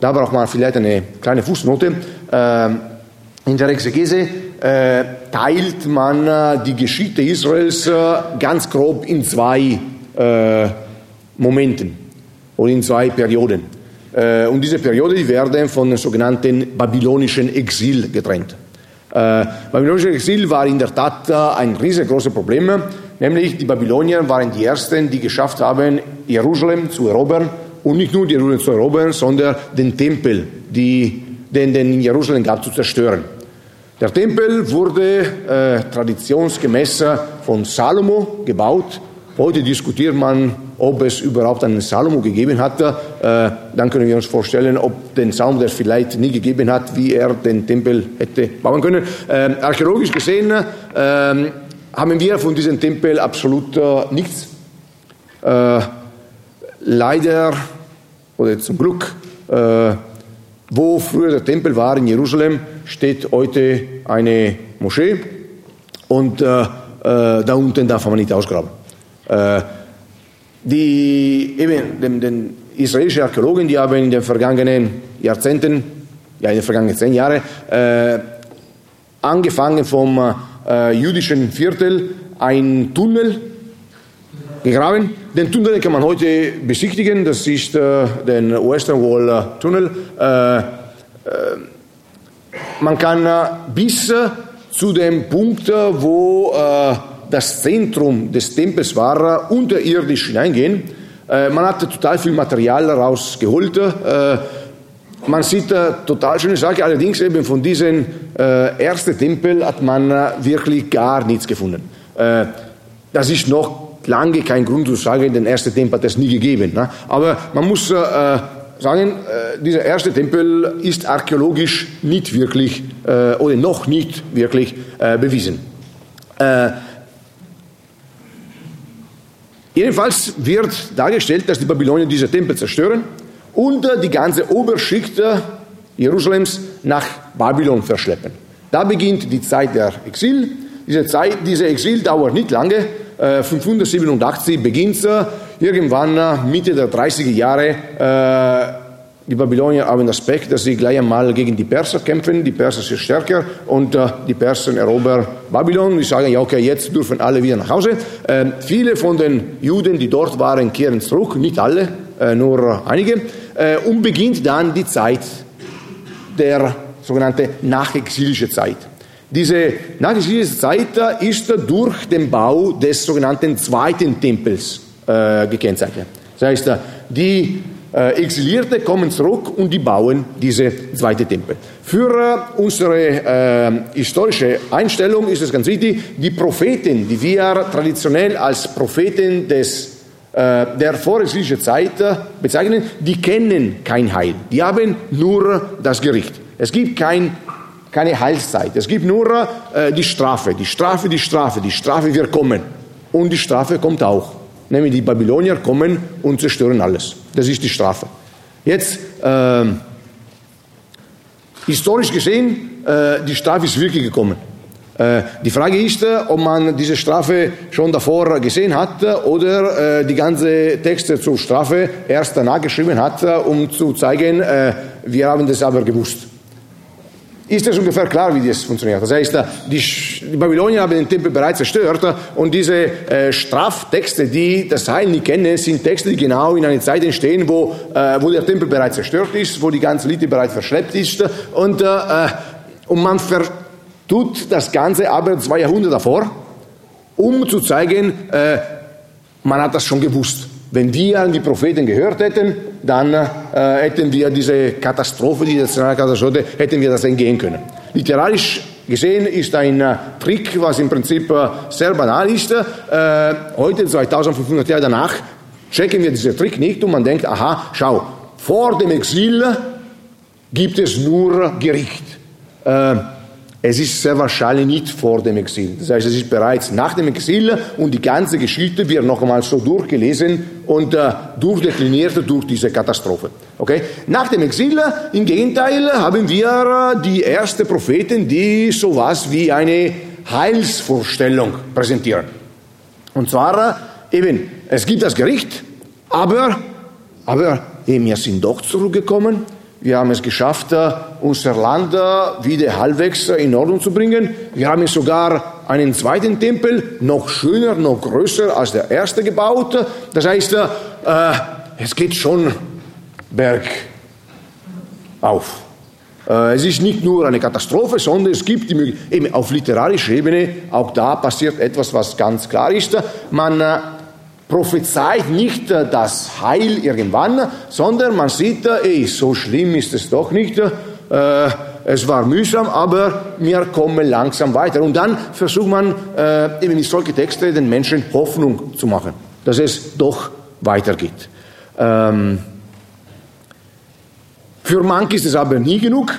Da braucht man vielleicht eine kleine Fußnote. Ähm, in der Exegese äh, teilt man äh, die Geschichte Israels äh, ganz grob in zwei äh, Momenten oder in zwei Perioden. Äh, und diese Periode die werden von dem sogenannten babylonischen Exil getrennt. Äh, babylonisches Exil war in der Tat ein riesengroßes Problem, nämlich die Babylonier waren die ersten, die geschafft haben, Jerusalem zu erobern und nicht nur Jerusalem zu erobern, sondern den Tempel, die, den, den in Jerusalem gab, zu zerstören. Der Tempel wurde äh, traditionsgemäß von Salomo gebaut. Heute diskutiert man, ob es überhaupt einen Salomo gegeben hat. Äh, dann können wir uns vorstellen, ob den Salomo das vielleicht nie gegeben hat, wie er den Tempel hätte bauen können. Äh, archäologisch gesehen ähm, haben wir von diesem Tempel absolut äh, nichts. Äh, leider oder zum Glück wo früher der Tempel war in Jerusalem, steht heute eine Moschee und da unten darf man nicht ausgraben. Äh, die eben, den, den israelischen Archäologen, die haben in den vergangenen Jahrzehnten, ja in den vergangenen zehn Jahren, äh, angefangen vom äh, jüdischen Viertel ein Tunnel gegraben. Den Tunnel kann man heute besichtigen. Das ist äh, der Western Wall äh, Tunnel. Äh, man kann bis zu dem Punkt, wo das Zentrum des Tempels war, unterirdisch hineingehen. man hat total viel Material rausgeholt. man sieht äh, total schöne Sache, allerdings eben von diesem äh, ersten Tempel hat man äh, wirklich gar nichts gefunden. Äh, das ist noch lange kein Grund zu sagen, den ersten Tempel hat es nie gegeben. Ne? Aber man muss äh, sagen, äh, dieser erste Tempel ist archäologisch nicht wirklich äh, oder noch nicht wirklich äh, bewiesen. Äh, jedenfalls wird dargestellt, dass die Babylonier diese Tempel zerstören und die ganze Oberschicht Jerusalems nach Babylon verschleppen. Da beginnt die Zeit der Exil. Diese, Zeit, diese Exil dauert nicht lange. 587 beginnt es irgendwann Mitte der 30er Jahre, äh, die Babylonier haben das Pech, dass sie gleich einmal gegen die Perser kämpfen. Die Perser sind stärker und äh, die Perser erobern Babylon. Die sagen, ja, okay, jetzt dürfen alle wieder nach Hause. Äh, viele von den Juden, die dort waren, kehren zurück. Nicht alle, äh, nur einige. Äh, und beginnt dann die Zeit der sogenannte nachexilische Zeit. Diese nachexilische Zeit ist durch den Bau des sogenannten zweiten Tempels äh, gekennzeichnet. Das heißt, die äh, Exilierte kommen zurück und die bauen diese zweite Tempel. Für äh, unsere äh, historische Einstellung ist es ganz wichtig, die Propheten, die wir traditionell als Propheten des äh, der vorexilischen Zeit äh, bezeichnen, die kennen kein Heil. Die haben nur das Gericht. Es gibt kein, keine Heilszeit. Es gibt nur äh, die Strafe. Die Strafe, die Strafe, die Strafe wird kommen. Und die Strafe kommt auch nämlich die Babylonier kommen und zerstören alles. Das ist die Strafe. Jetzt, äh, historisch gesehen, äh, die Strafe ist wirklich gekommen. Äh, die Frage ist, äh, ob man diese Strafe schon davor gesehen hat oder äh, die ganze Texte zur Strafe erst danach geschrieben hat, um zu zeigen, wir haben das aber gewusst ist es ungefähr klar, wie das funktioniert. Das heißt, die, Babylonier haben den Tempel bereits zerstört und diese äh, Straftexte, die das Heil nicht kennen, sind Texte, die genau in einer Zeit entstehen, wo, äh, wo der Tempel bereits zerstört ist, wo die ganze Elite bereits verschleppt ist und, äh, und man vertut das Ganze aber zwei Jahrhunderte davor, um zu zeigen, man hat das schon gewusst. Wenn wir an die Propheten gehört hätten, dann äh, hätten wir diese Katastrophe, diese Nationalkatastrophe, hätten wir das entgehen können. Literarisch gesehen ist ein äh, Trick, was im Prinzip äh, sehr banal ist. Äh, heute, 2500 Jahre danach, checken wir diesen Trick nicht und man denkt, aha, schau, vor dem Exil gibt es nur Gericht. Äh, es ist sehr wahrscheinlich nicht vor dem Exil. Das heißt, es ist bereits nach dem Exil und die ganze Geschichte wird noch einmal so durchgelesen und äh, durchdekliniert durch diese Katastrophe. Okay? Nach dem Exil, im Gegenteil, haben wir äh, die ersten Propheten, die sowas wie eine Heilsvorstellung präsentieren. Und zwar äh, eben, es gibt das Gericht, aber, aber eben, wir sind doch zurückgekommen wir haben es geschafft, äh, unser Land äh, wieder halbwegs äh, in Ordnung zu bringen. Wir haben sogar einen zweiten Tempel, noch schöner, noch größer als der erste gebaut. Das heißt, es geht schon bergauf. Es ist nicht nur eine Katastrophe, sondern es gibt eben auf literarischer Ebene, auch da passiert etwas, was ganz klar ist. Man prophezeit nicht äh, das Heil irgendwann, sondern man sieht, äh, ey, so schlimm ist es doch nicht. Äh, es war mühsam, aber wir kommen langsam weiter. Und dann versucht man eben mit solchen Texten den Menschen Hoffnung zu machen, dass es doch weitergeht. Ähm, für manche ist es aber nie genug.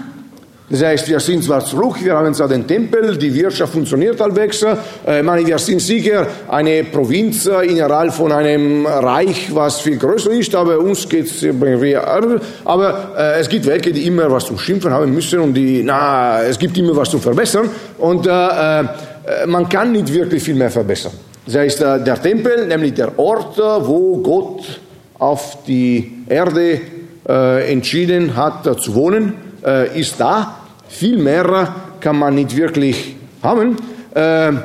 Das heißt, wir sind zwar zurück, wir haben zwar den Tempel, die Wirtschaft funktioniert halbwegs, äh, wir sind sicher eine Provinz äh, innerhalb von einem Reich, was viel größer ist, aber uns geht es aber äh, es gibt welche, die immer was zum Schimpfen haben müssen und die, na, es gibt immer was zu verbessern und äh, äh, man kann nicht wirklich viel mehr verbessern. Das heißt, äh, der Tempel, nämlich der Ort, wo Gott auf die Erde entschieden hat zu wohnen, ist da. Viel mehr kann man nicht wirklich haben. Äh, ähm,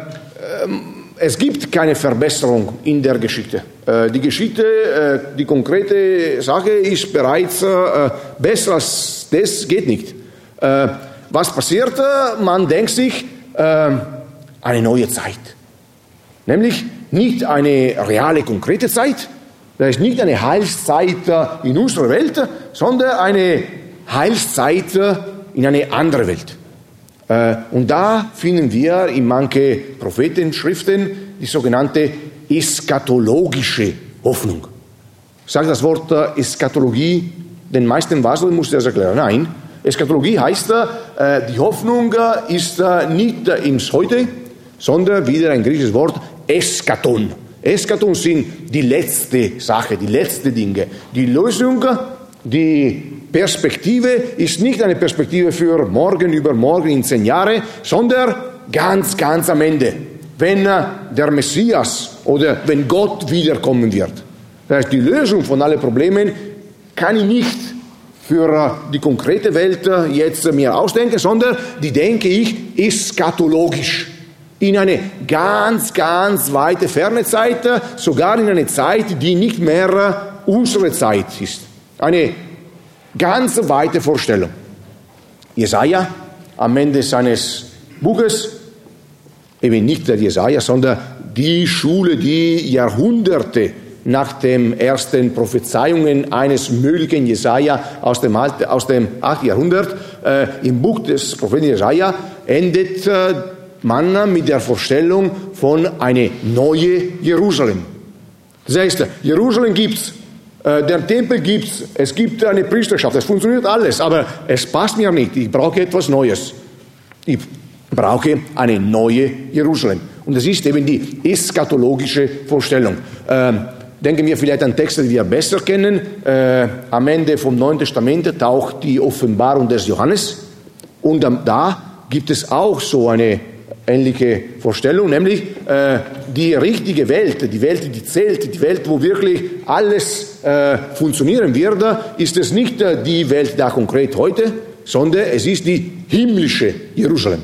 es gibt keine Verbesserung in der Geschichte. Äh, die Geschichte, äh, die konkrete Sache ist bereits äh, besser als das, geht nicht. Was passiert? Man denkt sich, eine neue Zeit. Nämlich nicht eine reale, konkrete Zeit, das ist nicht eine Heilszeit in unserer Welt, sondern eine Heilszeit in eine andere Welt. Und da finden wir in manche Prophetenschriften die sogenannte eschatologische Hoffnung. Sagt das Wort Eschatologie den meisten was, muss ich das erklären? Nein, Eschatologie heißt, die Hoffnung ist nicht ins Heute, sondern wieder ein griechisches Wort, Eskaton. Eskaton sind die letzte Sache, die letzte Dinge. Die Lösung, die Perspektive ist nicht eine Perspektive für morgen, übermorgen, in zehn Jahre, sondern ganz, ganz am Ende, wenn der Messias oder wenn Gott wiederkommen wird. Das heißt, die Lösung von allen Problemen kann ich nicht für die konkrete Welt jetzt mir ausdenken, sondern die denke ich eschatologisch in eine ganz, ganz weite, ferne Zeit, sogar in eine Zeit, die nicht mehr unsere Zeit ist. Eine ganz weite Vorstellung. Jesaja am Ende seines Buches, eben nicht der Jesaja, sondern die Schule, die Jahrhunderte nach den ersten Prophezeiungen eines möglichen Jesaja aus dem, Alt, aus dem 8. Jahrhundert, äh, im Buch des Propheten Jesaja endet äh, man mit der Vorstellung von eine neue Jerusalem. Das heißt, Jerusalem gibt's, äh, der Tempel gibt's, es gibt eine Priesterschaft, es funktioniert alles, aber es passt mir nicht. Ich brauche etwas Neues. Ich brauche eine neue Jerusalem. Und das ist eben die eschatologische Vorstellung. Ähm, denken wir vielleicht an Texte, die wir besser kennen. Äh, am Ende vom Neuen Testament taucht die Offenbarung des Johannes. Und da gibt es auch so eine ähnliche Vorstellung, nämlich äh, die richtige Welt, die Welt, die zählt, die Welt, wo wirklich alles äh, funktionieren wird, ist es nicht äh, die Welt da konkret heute, sondern es ist die himmlische Jerusalem.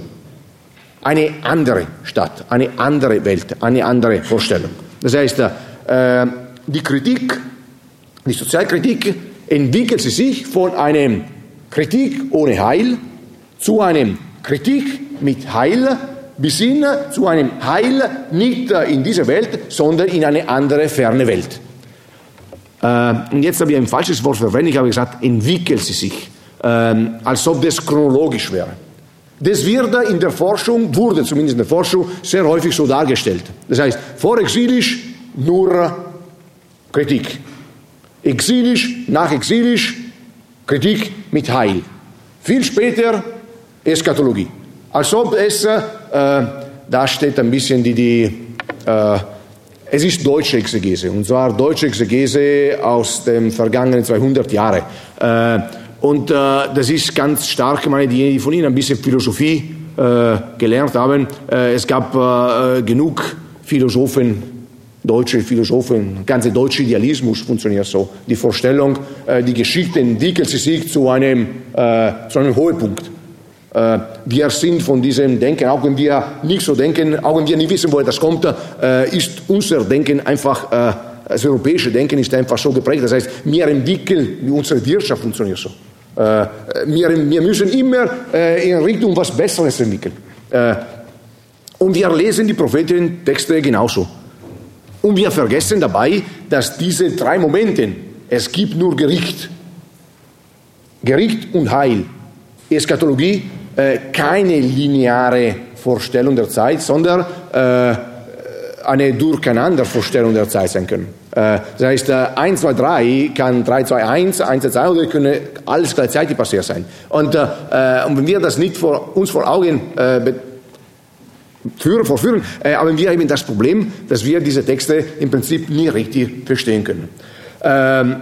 Eine andere Stadt, eine andere Welt, eine andere Vorstellung. Das heißt, äh, die Kritik, die Sozialkritik entwickelt sie sich von einem Kritik ohne Heil zu einem Kritik mit Heil bis hin zu einem Heil nicht in dieser Welt, sondern in eine andere ferne Welt. Äh, und jetzt habe ich ein falsches Wort verwendet, ich habe gesagt, entwickelt sie sich, ähm, als ob das chronologisch wäre. Das wird in der Forschung, wurde zumindest in der Forschung, sehr häufig so dargestellt. Das heißt, vorexilisch nur Kritik. Exilisch, nachexilisch, Kritik mit Heil. Viel später Eschatologie. Als ob es äh, da steht ein bisschen die, die äh, es ist deutsche Exegese, und zwar deutsche Exegese aus den vergangenen 200 Jahren. Äh, und äh, das ist ganz stark, meine diejenigen, die von Ihnen ein bisschen Philosophie äh, gelernt haben. Äh, es gab äh, genug Philosophen, deutsche Philosophen, ganze deutsche Idealismus funktioniert so. Die Vorstellung, die Geschichte entwickelt sich zu einem, zu einem Höhepunkt. Äh, wir sind von diesem Denken, auch wenn wir nicht so denken, auch wenn wir nicht wissen, woher das kommt, äh, ist unser Denken einfach, äh, das europäische Denken ist einfach so geprägt. Das heißt, wir entwickeln, unsere Wirtschaft funktioniert so. Wir, müssen immer in Richtung was Besseres entwickeln. Und wir lesen die Prophetentexte genauso. Und wir vergessen dabei, dass diese drei Momente, es gibt nur Gericht, Gericht und Heil, Eschatologie keine lineare Vorstellung der Zeit, sondern äh, eine Durcheinandervorstellung der Zeit sein können. Äh, das heißt, 1, 2, 3 kann 3, 2, 1, 1, 2, 2 oder können alles gleichzeitig passiert sein. Und, äh, und wenn wir das nicht vor, uns vor Augen äh, führen, vorführen, äh, haben wir eben das Problem, dass wir diese Texte im Prinzip nie richtig verstehen können. Ähm,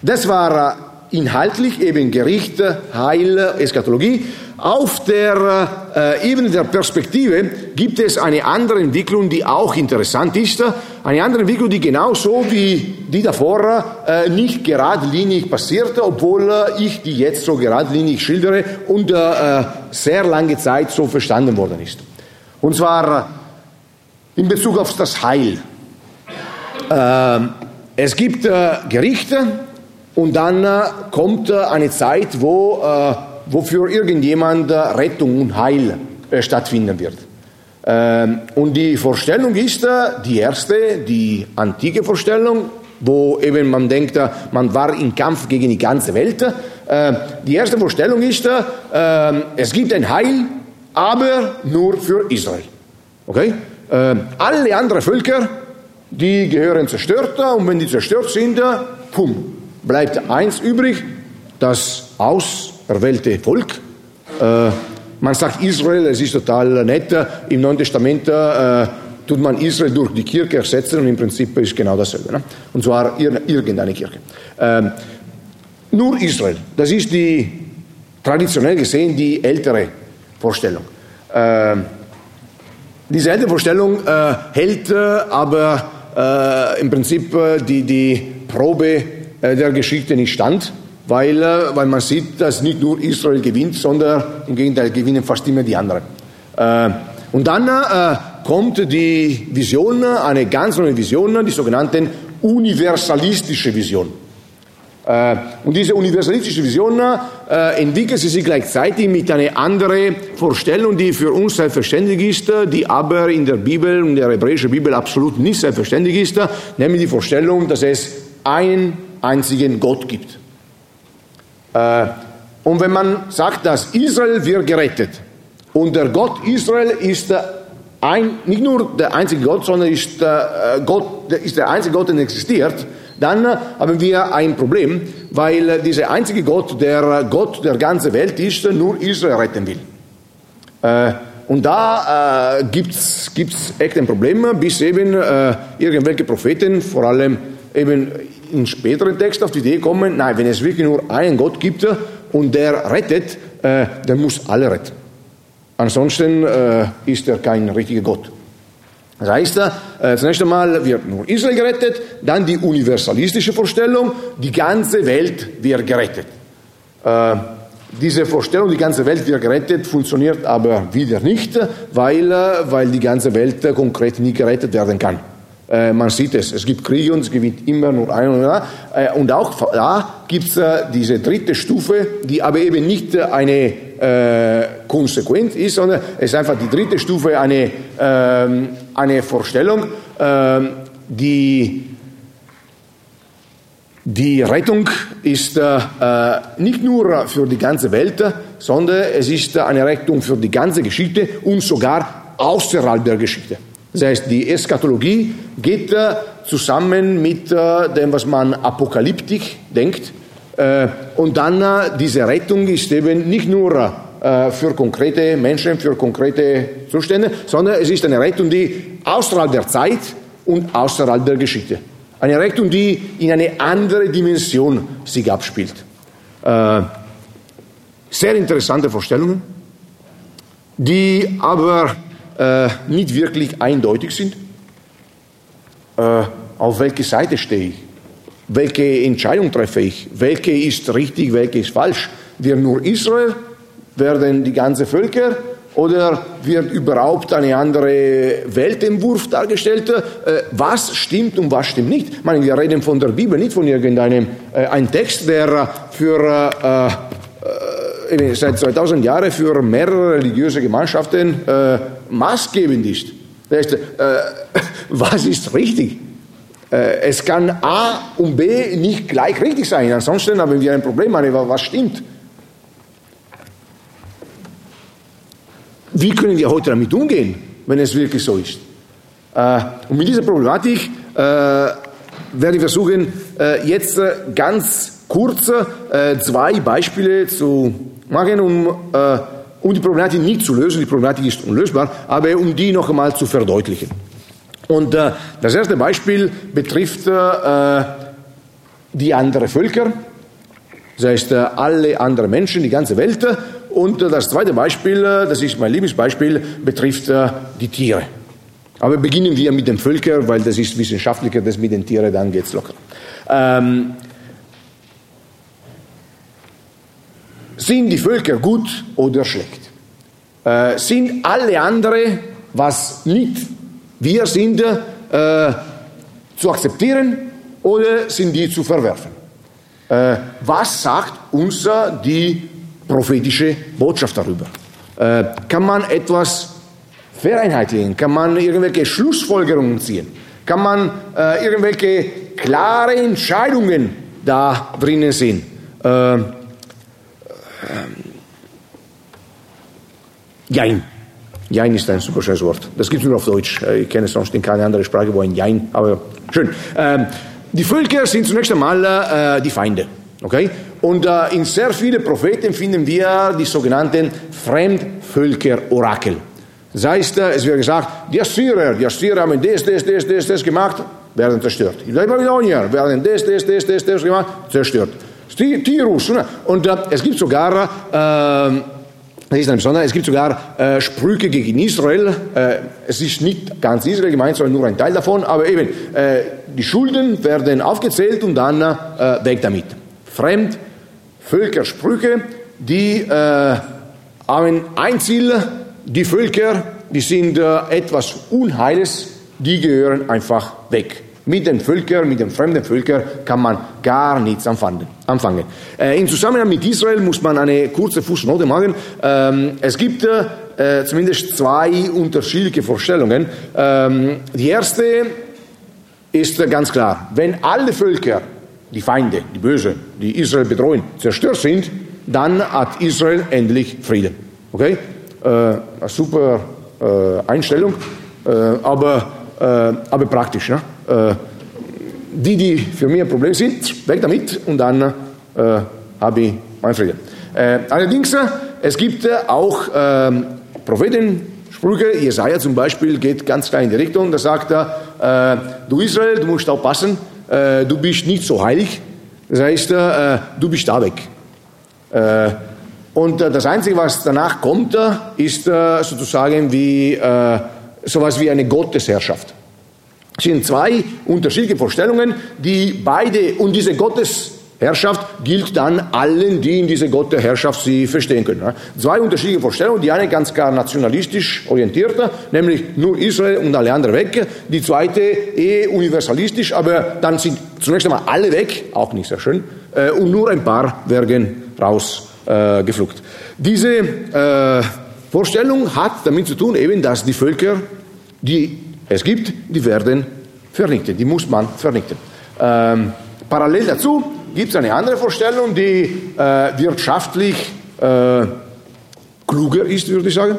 das war inhaltlich eben Gericht, Heil, Eschatologie. Auf der äh, Ebene der Perspektive gibt es eine andere Entwicklung, die auch interessant ist. Eine andere Entwicklung, die genauso wie die davor äh, nicht geradlinig passierte, obwohl äh, ich die jetzt so geradlinig schildere und äh, sehr lange Zeit so verstanden worden ist. Und zwar in Bezug auf das Heil. Äh, es gibt äh, Gerichte, und dann äh, kommt äh, eine Zeit, wo, äh, für irgendjemand Rettung und Heil stattfinden wird. Ähm, und die Vorstellung ist die erste, die antike Vorstellung, wo eben man denkt, man war im Kampf gegen die ganze Welt. Die erste Vorstellung ist, äh, es gibt ein Heil, aber nur für Israel. Okay? Äh, alle anderen Völker, die gehören zerstört und wenn die zerstört sind, pum, bleibt eins übrig, das auserwählte Volk. Äh, man sagt Israel, es ist total nett. Im Neuen Testament äh, tut man Israel durch die Kirche ersetzen und im Prinzip ist genau dasselbe. Ne? Und zwar irgendeine Kirche. Ähm, nur Israel, das ist die traditionell gesehen die ältere Vorstellung. Ähm, diese ältere Vorstellung äh, hält äh, aber äh, im Prinzip äh, die, die Probe der Geschichte nicht stand weil, äh, weil man sieht, dass nicht nur Israel gewinnt, sondern im Gegenteil gewinnen fast immer die anderen. Äh, und dann äh, kommt die Vision, eine ganz neue Vision, die sogenannten universalistische Vision. Und diese universalistische Vision entwickelt sie sich gleichzeitig mit einer anderen Vorstellung, die für uns selbstverständlich ist, die aber in der Bibel, in der hebräischen Bibel absolut nicht selbstverständlich ist, nämlich die Vorstellung, dass es einen einzigen Gott gibt. Äh, und wenn man sagt, dass Israel wird gerettet und der Gott Israel ist ein, nicht nur der einzige Gott, sondern ist, der, äh, Gott, ist der einzige Gott, der existiert, dann haben wir ein Problem, weil dieser einzige Gott, der Gott der ganzen Welt ist, nur Israel retten will. Äh, und da äh, gibt es echt ein Problem, bis eben äh, irgendwelche Propheten, vor allem eben in späteren Text auf die Idee kommen, nein, wenn es wirklich nur einen Gott gibt und der rettet, äh, der muss alle retten. Ansonsten äh, ist er kein richtiger Gott. Das heißt, äh, zunächst einmal wird nur Israel gerettet, dann die universalistische Vorstellung, die ganze Welt wird gerettet. Äh, diese Vorstellung, die ganze Welt wird gerettet, funktioniert aber wieder nicht, weil, äh, weil die ganze Welt konkret nie gerettet werden kann. Äh, man sieht es, es gibt Kriege und es gewinnt immer nur einer. Äh, und auch da gibt es äh, diese dritte Stufe, die aber eben nicht eine äh, Konsequenz ist, sondern es ist einfach die dritte Stufe, eine, ähm, eine Vorstellung, ähm, die die Rettung ist äh, nicht nur für die ganze Welt, sondern es ist eine Rettung für die ganze Geschichte und sogar außerhalb der Geschichte. Das heißt, die Eschatologie geht äh, zusammen mit äh, dem, was man Apokalyptik denkt. Äh, und dann äh, diese Rettung ist eben nicht nur äh, für konkrete Menschen, für konkrete Zustände, sondern es ist eine Rettung, die außerhalb der Zeit und außerhalb der Geschichte. Eine Rettung, die in eine andere Dimension sich abspielt. Äh, sehr interessante Vorstellungen, die aber äh, nicht wirklich eindeutig sind. Äh, auf welche Seite stehe ich? Welche Entscheidung treffe ich? Welche ist richtig, welche ist falsch? Wird nur Israel? Werden die ganzen Völker? Oder wird überhaupt eine andere Weltentwurf dargestellt? Äh, was stimmt und was stimmt nicht? Ich meine, wir reden von der Bibel, nicht von irgendeinem äh, ein Text, der für äh, seit 2000 Jahren für mehrere religiöse Gemeinschaften äh, maßgebend ist. Das heißt, äh, was ist richtig? Äh, es kann A und B nicht gleich richtig sein, ansonsten haben wir ein Problem, was stimmt. Wie können wir heute damit umgehen, wenn es wirklich so ist? Äh, und mit dieser Problematik äh, werde ich versuchen, äh, jetzt ganz kurz zwei Beispiele zu machen, um, äh, um die Problematik nicht zu lösen, die Problematik ist unlösbar, aber um die noch einmal zu verdeutlichen. Und äh, das erste Beispiel betrifft äh, die anderen Völker, das heißt äh, alle anderen Menschen, die ganze Welt. Und äh, das zweite Beispiel, äh, das ist mein Lieblingsbeispiel, betrifft die Tiere. Aber beginnen wir mit den Völkern, weil das ist wissenschaftlicher, das mit den Tieren, dann geht's locker. Ähm, Sind die Völker gut oder schlecht? Äh, sind alle anderen, was nicht wir sind, äh, zu akzeptieren oder sind die zu verwerfen? Äh, was sagt uns die prophetische Botschaft darüber? Äh, kann man etwas vereinheitlichen? Kann man irgendwelche Schlussfolgerungen ziehen? Kann man äh, irgendwelche klare Entscheidungen da drinnen sehen? Ähm, Jein. Jein ist ein super schönes Wort. Das gibt es nur auf Deutsch. Äh, ich kenne sonst in keine andere Sprache, wo ein Jein, aber schön. Ähm, die Völker sind zunächst einmal äh, die Feinde. Okay? Und äh, in sehr vielen Propheten finden wir die sogenannten Fremdvölker-Orakel. Das heißt, äh, es wird gesagt, die Assyrer, die Assyrer haben das, das, das, das, das gemacht, werden zerstört. Die Babylonier werden das, das, das, das, das gemacht, zerstört. Tirus. Ne? Und äh, es gibt sogar, äh, das ist ein es gibt sogar äh, Sprüche gegen Israel. Äh, es ist nicht ganz Israel gemeint, sondern nur ein Teil davon. Aber eben, äh, die Schulden werden aufgezählt und dann äh, weg damit. Fremd, Völkersprüche, die äh, haben ein Ziel, die Völker, die sind etwas Unheiles, die gehören einfach weg. Mit den Völkern, mit den fremden Völkern kann man gar nichts anfangen. Äh, Im Zusammenhang mit Israel muss man eine kurze Fußnote machen. Ähm, es gibt äh, zumindest zwei unterschiedliche Vorstellungen. Ähm, die erste ist ganz klar. Wenn alle Völker, die Feinde, die Böse, die Israel bedrohen, zerstört sind, dann hat Israel endlich Frieden. Okay? Äh, eine super äh, Einstellung, äh, aber, äh, aber praktisch. Ne? Äh, die, die für mich ein Problem sind, weg damit und dann äh, habe ich meinen Frieden. Äh, allerdings, es gibt auch ähm, Prophetensprüche, Jesaja zum Beispiel geht ganz klar in die Richtung, da sagt er, äh, du Israel, du musst aufpassen, äh, du bist nicht so heilig, das heißt, äh, du bist da weg. Äh, und das Einzige, was danach kommt, ist sozusagen wie sowas wie eine Gottesherrschaft. Sind zwei unterschiedliche Vorstellungen, die beide, und diese Gottesherrschaft gilt dann allen, die in diese Gottesherrschaft sie verstehen können. Zwei unterschiedliche Vorstellungen, die eine ganz klar nationalistisch orientierte, nämlich nur Israel und alle anderen weg. Die zweite eh universalistisch, aber dann sind zunächst einmal alle weg, auch nicht sehr schön, äh, und nur ein paar werden rausgeflucht. Äh, Diese äh, Vorstellung hat damit zu tun, eben, dass die Völker, die es gibt, die werden vernichtet, die muss man vernichten. Ähm, parallel dazu gibt es eine andere Vorstellung, die äh, wirtschaftlich äh, kluger ist, würde ich sagen.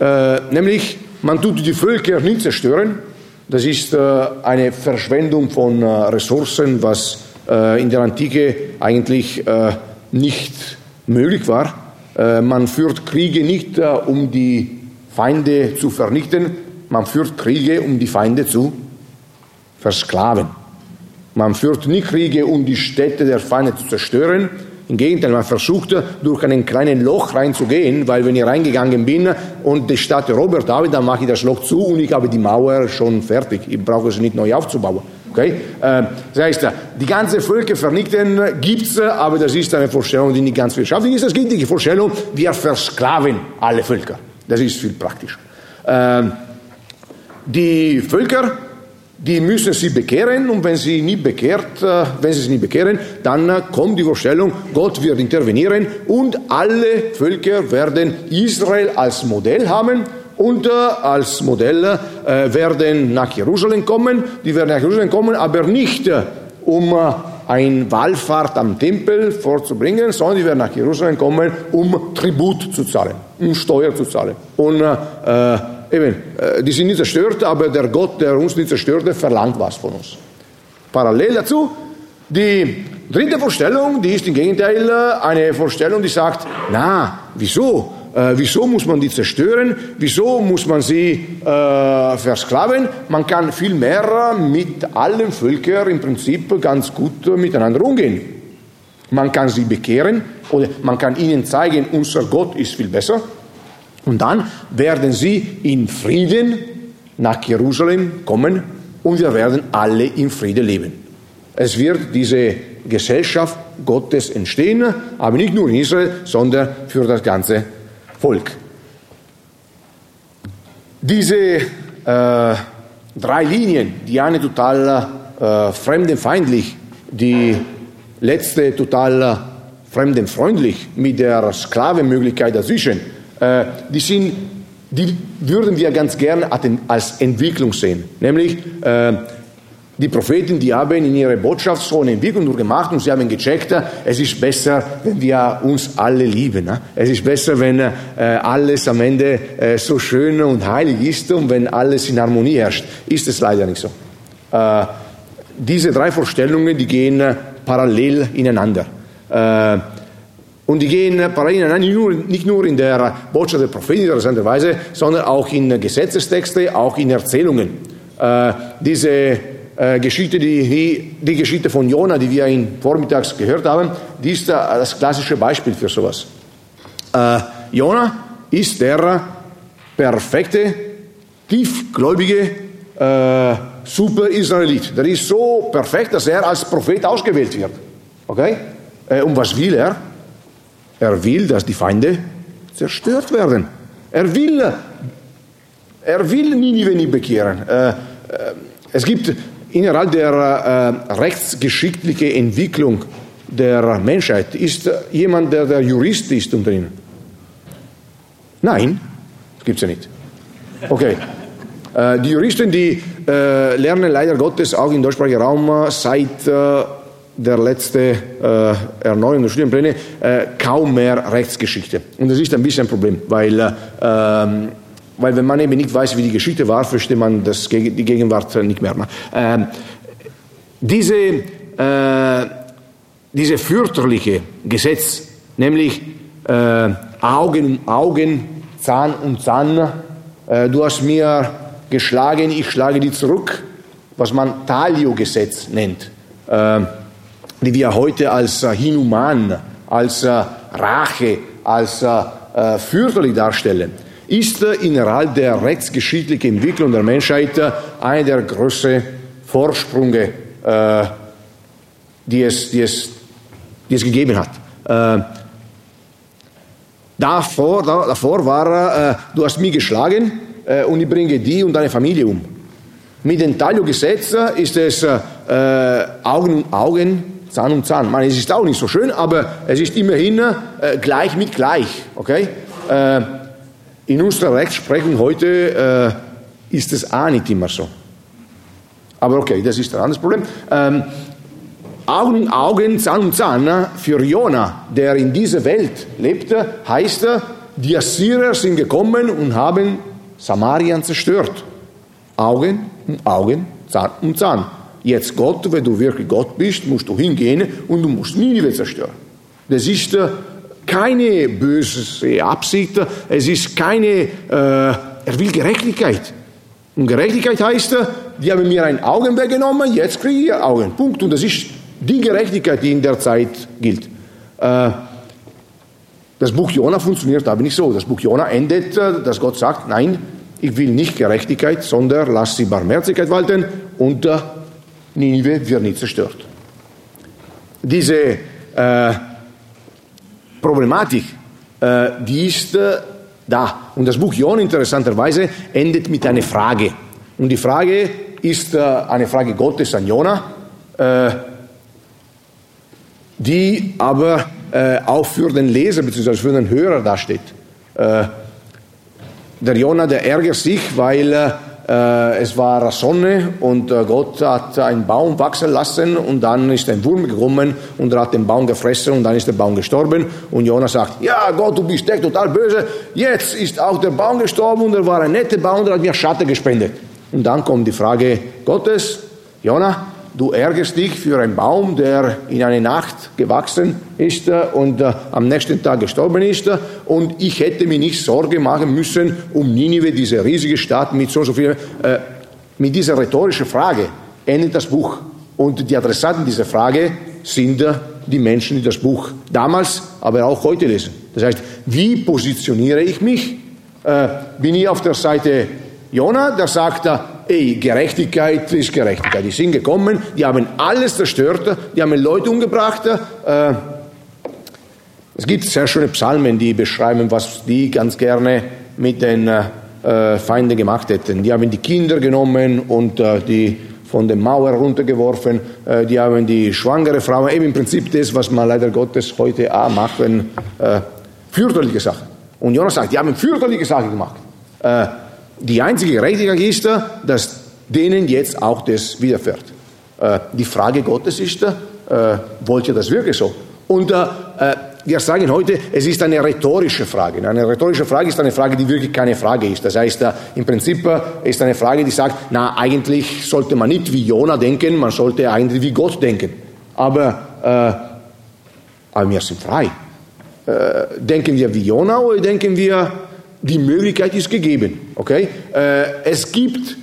Äh, nämlich, man tut die Völker nicht zerstören. Das ist äh, eine Verschwendung von äh, Ressourcen, was äh, in der Antike eigentlich nicht möglich war. man führt Kriege nicht, um die Feinde zu vernichten, man führt Kriege, um die Feinde zu versklaven. Man führt nicht Kriege, um die Städte der Feinde zu zerstören. Im Gegenteil, man versucht durch einen kleinen Loch reinzugehen, weil wenn ich reingegangen bin und die Stadt erobert habe, dann mache ich das Loch zu und ich habe die Mauer schon fertig. Ich brauche sie nicht neu aufzubauen. Okay? Äh, das heißt, die ganze Völker vernichten gibt's, aber das ist eine Vorstellung, die nicht ganz wirtschaftlich ist. Es gibt die Vorstellung, wir versklaven alle Völker. Das ist viel praktischer. Die Völker, die müssen sie bekehren und wenn sie nie bekehrt, äh, wenn sie sich nicht bekehren, dann äh, kommt die Vorstellung, Gott wird intervenieren und alle Völker werden Israel als Modell haben und äh, als Modell werden nach Jerusalem kommen. Die werden nach Jerusalem kommen, aber nicht um ein Wallfahrt am Tempel vorzubringen, sondern die werden nach Jerusalem kommen, um Tribut zu zahlen, um Steuer zu zahlen. Und äh, eben, äh, die sind nicht zerstört, aber der Gott, der uns nicht zerstörte, verlangt was von uns. Parallel dazu, die dritte Vorstellung, die ist im Gegenteil äh, eine Vorstellung, die sagt, na, wieso? Äh, wieso muss man die zerstören? Wieso muss man sie äh, versklaven? Man kann viel mehr mit allen Völkern im Prinzip ganz gut miteinander umgehen. Man kann sie bekehren oder man kann ihnen zeigen, unser Gott ist viel besser. Und dann werden sie in Frieden nach Jerusalem kommen und wir werden alle in Frieden leben. Es wird diese Gesellschaft Gottes entstehen, aber nicht nur in Israel, sondern für das ganze Volk. Diese äh, drei Linien, die eine total äh, fremdenfeindlich, die letzte total fremdenfreundlich mit der Sklavenmöglichkeit dazwischen, äh, die, sind, die würden wir ganz gern als Entwicklung sehen. Nämlich, äh, Die Propheten, die haben in ihrer Botschaft so eine Entwicklung durchgemacht und sie haben gecheckt, es ist besser, wenn wir uns alle lieben. Ne? Es ist besser, wenn äh, alles am Ende äh, so schön und heilig ist und wenn alles in Harmonie herrscht. Ist es leider nicht so. Äh, diese drei Vorstellungen, die gehen äh, parallel ineinander. Und die gehen parallel nur, nicht nur in der Botschaft der Propheten interessanterweise, sondern auch in Gesetzestexte, auch in Erzählungen. Äh, diese äh, Geschichte, die, die Geschichte von Jona, die wir in vormittags gehört haben, die ist das klassische Beispiel für sowas. Äh, Jona ist der perfekte, tiefgläubige äh, Super-Israelit. Der ist so perfekt, dass er als Prophet ausgewählt wird. Okay? Äh, und was will er? Er will, dass die Feinde zerstört werden. Er will, er will Ninive nicht bekehren. Äh, äh es gibt innerhalb der äh, rechtsgeschichtlichen Entwicklung der Menschheit ist jemand, der der Jurist ist unter ihnen? Nein, das gibt es ja nicht. Okay. Die Juristen, die lernen leider Gottes auch im deutschsprachigen Raum seit der letzten äh, Erneuerung der Studienpläne äh, kaum mehr Rechtsgeschichte. Und das ist ein bisschen ein Problem, weil äh, ähm, weil wenn man eben nicht weiß, wie die Geschichte war, versteht man das, die Gegenwart nicht mehr. Ähm, diese, äh, diese fürchterliche Gesetz, nämlich äh, Augen um Augen, Zahn um Zahn, äh, du hast mir geschlagen, ich schlage dich zurück, was man Talio-Gesetz nennt, äh, die wir heute als äh, inhuman, als äh, Rache, als äh, fürchterlich darstellen ist innerhalb der rechtsgeschichtlichen Entwicklung der Menschheit einer der größten Vorsprünge, äh, die, es, die, es, die es gegeben hat. Äh, davor, davor war, äh, du hast mich geschlagen äh, und ich bringe die und deine Familie um. Mit dem Taglio-Gesetz ist es äh, Augen um Augen, Zahn um Zahn. Man, es ist auch nicht so schön, aber es ist immerhin äh, gleich mit gleich. Okay? In unserer Rechtsprechung heute äh, ist es auch nicht immer so. Aber okay, das ist ein anderes Problem. Ähm, Augen, Augen, Zahn um Zahn. Für Jona, der in dieser Welt lebte, heißt die Assyrer sind gekommen und haben Samarien zerstört. Augen um Augen, Zahn um Zahn. Jetzt Gott, wenn du wirklich Gott bist, musst du hingehen und du musst Ninive zerstören. Das ist äh, keine böse Absicht, es ist keine, äh, er will Gerechtigkeit. Und Gerechtigkeit heißt, die haben mir ein Augen weggenommen, jetzt kriege ich Augen. Punkt. Und das ist die Gerechtigkeit, die in der Zeit gilt. Äh, das Buch Jona funktioniert aber nicht so. Das Buch Jona endet, äh, dass Gott sagt, nein, ich will nicht Gerechtigkeit, sondern lass sie Barmherzigkeit walten und äh, Ninive wird nicht zerstört. Diese äh, Problematik, äh, die ist äh, da. Und das Buch Jon interessanterweise endet mit einer Frage. Und die Frage ist äh, eine Frage Gottes an Jona, äh, die aber äh, auch für den Leser bzw. für den Hörer dasteht. Der Jona, der ärgert sich, weil es war Sonne und äh, Gott hat einen Baum wachsen lassen und dann ist ein Wurm gekommen und er hat den Baum gefressen und dann ist der Baum gestorben und Jonas sagt, ja Gott, du bist echt total böse, jetzt ist auch der Baum gestorben und er war ein netter Baum und er hat mir Schatten gespendet. Und dann kommt die Frage Gottes, Jona, du ärgerst dich für einen Baum, der in einer Nacht gewachsen ist äh, und äh, am nächsten Tag gestorben ist. Und ich hätte mir nicht Sorge machen müssen um Ninive, diese riesige Stadt mit so, so viel. Äh, mit dieser rhetorischen Frage endet das Buch. Und die Adressaten dieser Frage sind äh, die Menschen, die das Buch damals, aber auch heute lesen. Das heißt, wie positioniere ich mich? Äh, bin ich auf der Seite Jona, der sagt, ey, Gerechtigkeit ist Gerechtigkeit. Die sind gekommen, die haben alles zerstört, die haben Leute umgebracht. Äh, es gibt sehr schöne Psalmen, die beschreiben, was die ganz gerne mit den äh, Feinden gemacht hätten. Die haben die Kinder genommen und äh, die von der Mauer runtergeworfen, äh, die haben die schwangere Frau, eben im Prinzip das, was man leider Gottes heute auch machen, äh, fürchterliche Sachen. Und Jonas sagt, die haben fürchterliche Sachen gemacht. Die einzige Gerechtigkeit ist, dass denen jetzt auch das widerfährt. Äh, die Frage Gottes ist, äh, wollt ihr das wirklich so? Und äh, wir sagen heute, es ist eine rhetorische Frage. Eine rhetorische Frage ist eine Frage, die wirklich keine Frage ist. Das heißt, im Prinzip ist eine Frage, die sagt, na, eigentlich sollte man nicht wie Jona denken, man sollte eigentlich wie Gott denken. Aber, äh, aber wir sind frei. Äh, denken wir wie Jona oder denken wir, die Möglichkeit ist gegeben. Okay? Äh, es gibt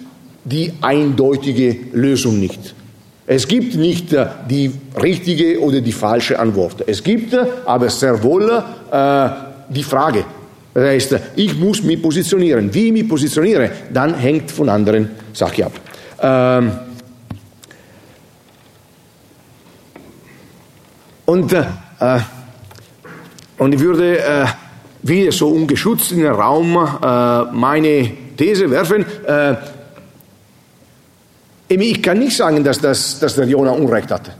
die eindeutige Lösung nicht. Es gibt nicht äh, die richtige oder die falsche Antwort. Es gibt äh, aber sehr wohl die Frage. Das heißt, ich muss mich positionieren. Wie ich mich positioniere, dann hängt von anderen Sachen ab. Ähm und, äh, und ich würde äh, wieder so ungeschützt in den Raum äh, meine These werfen. Ich kann nicht sagen, dass, das, dass der Jonah Unrecht hatte.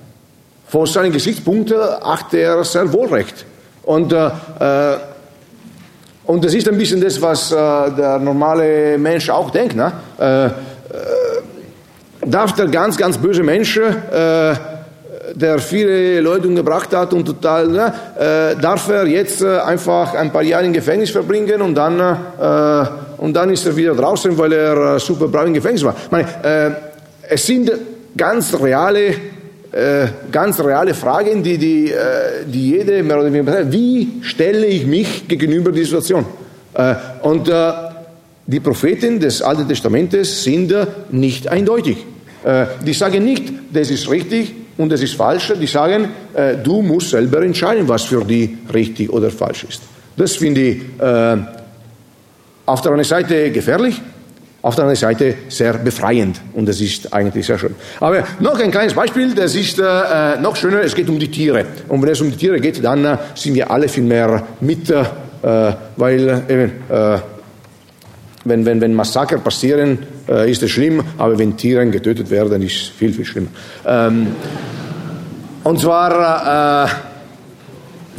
Von seinen Gesichtspunkten hat er sehr wohl recht. Und, äh, äh, und das ist ein bisschen das, was äh, der normale Mensch auch denkt. Ne? Äh, äh darf der ganz, ganz böse Mensch, äh, der viele Leute umgebracht hat und total, ne, darf er jetzt einfach ein paar Jahre im Gefängnis verbringen und dann, und dann ist er wieder draußen, weil er super brav im Gefängnis war. Ich meine, es sind ganz reale, äh, ganz reale Fragen, die, die, äh, die jede mehr oder weniger wie stelle ich mich gegenüber dieser Situation? Äh, und äh, die Propheten des Alten Testamentes sind äh, nicht eindeutig. Äh, die sagen nicht, das ist richtig und das ist falsch. Die sagen, du musst selber entscheiden, was für die richtig oder falsch ist. Das finde ich auf der einen Seite gefährlich, auf der anderen Seite sehr befreiend und das ist eigentlich sehr schön. Aber noch ein kleines Beispiel, das ist äh, noch schöner, es geht um die Tiere. Und wenn es um die Tiere geht, dann äh, sind wir alle viel mehr mit, äh, weil äh, wenn, wenn, wenn Massaker passieren, äh, ist es schlimm, aber wenn Tiere getötet werden, ist es viel, viel schlimmer. Ähm, und zwar,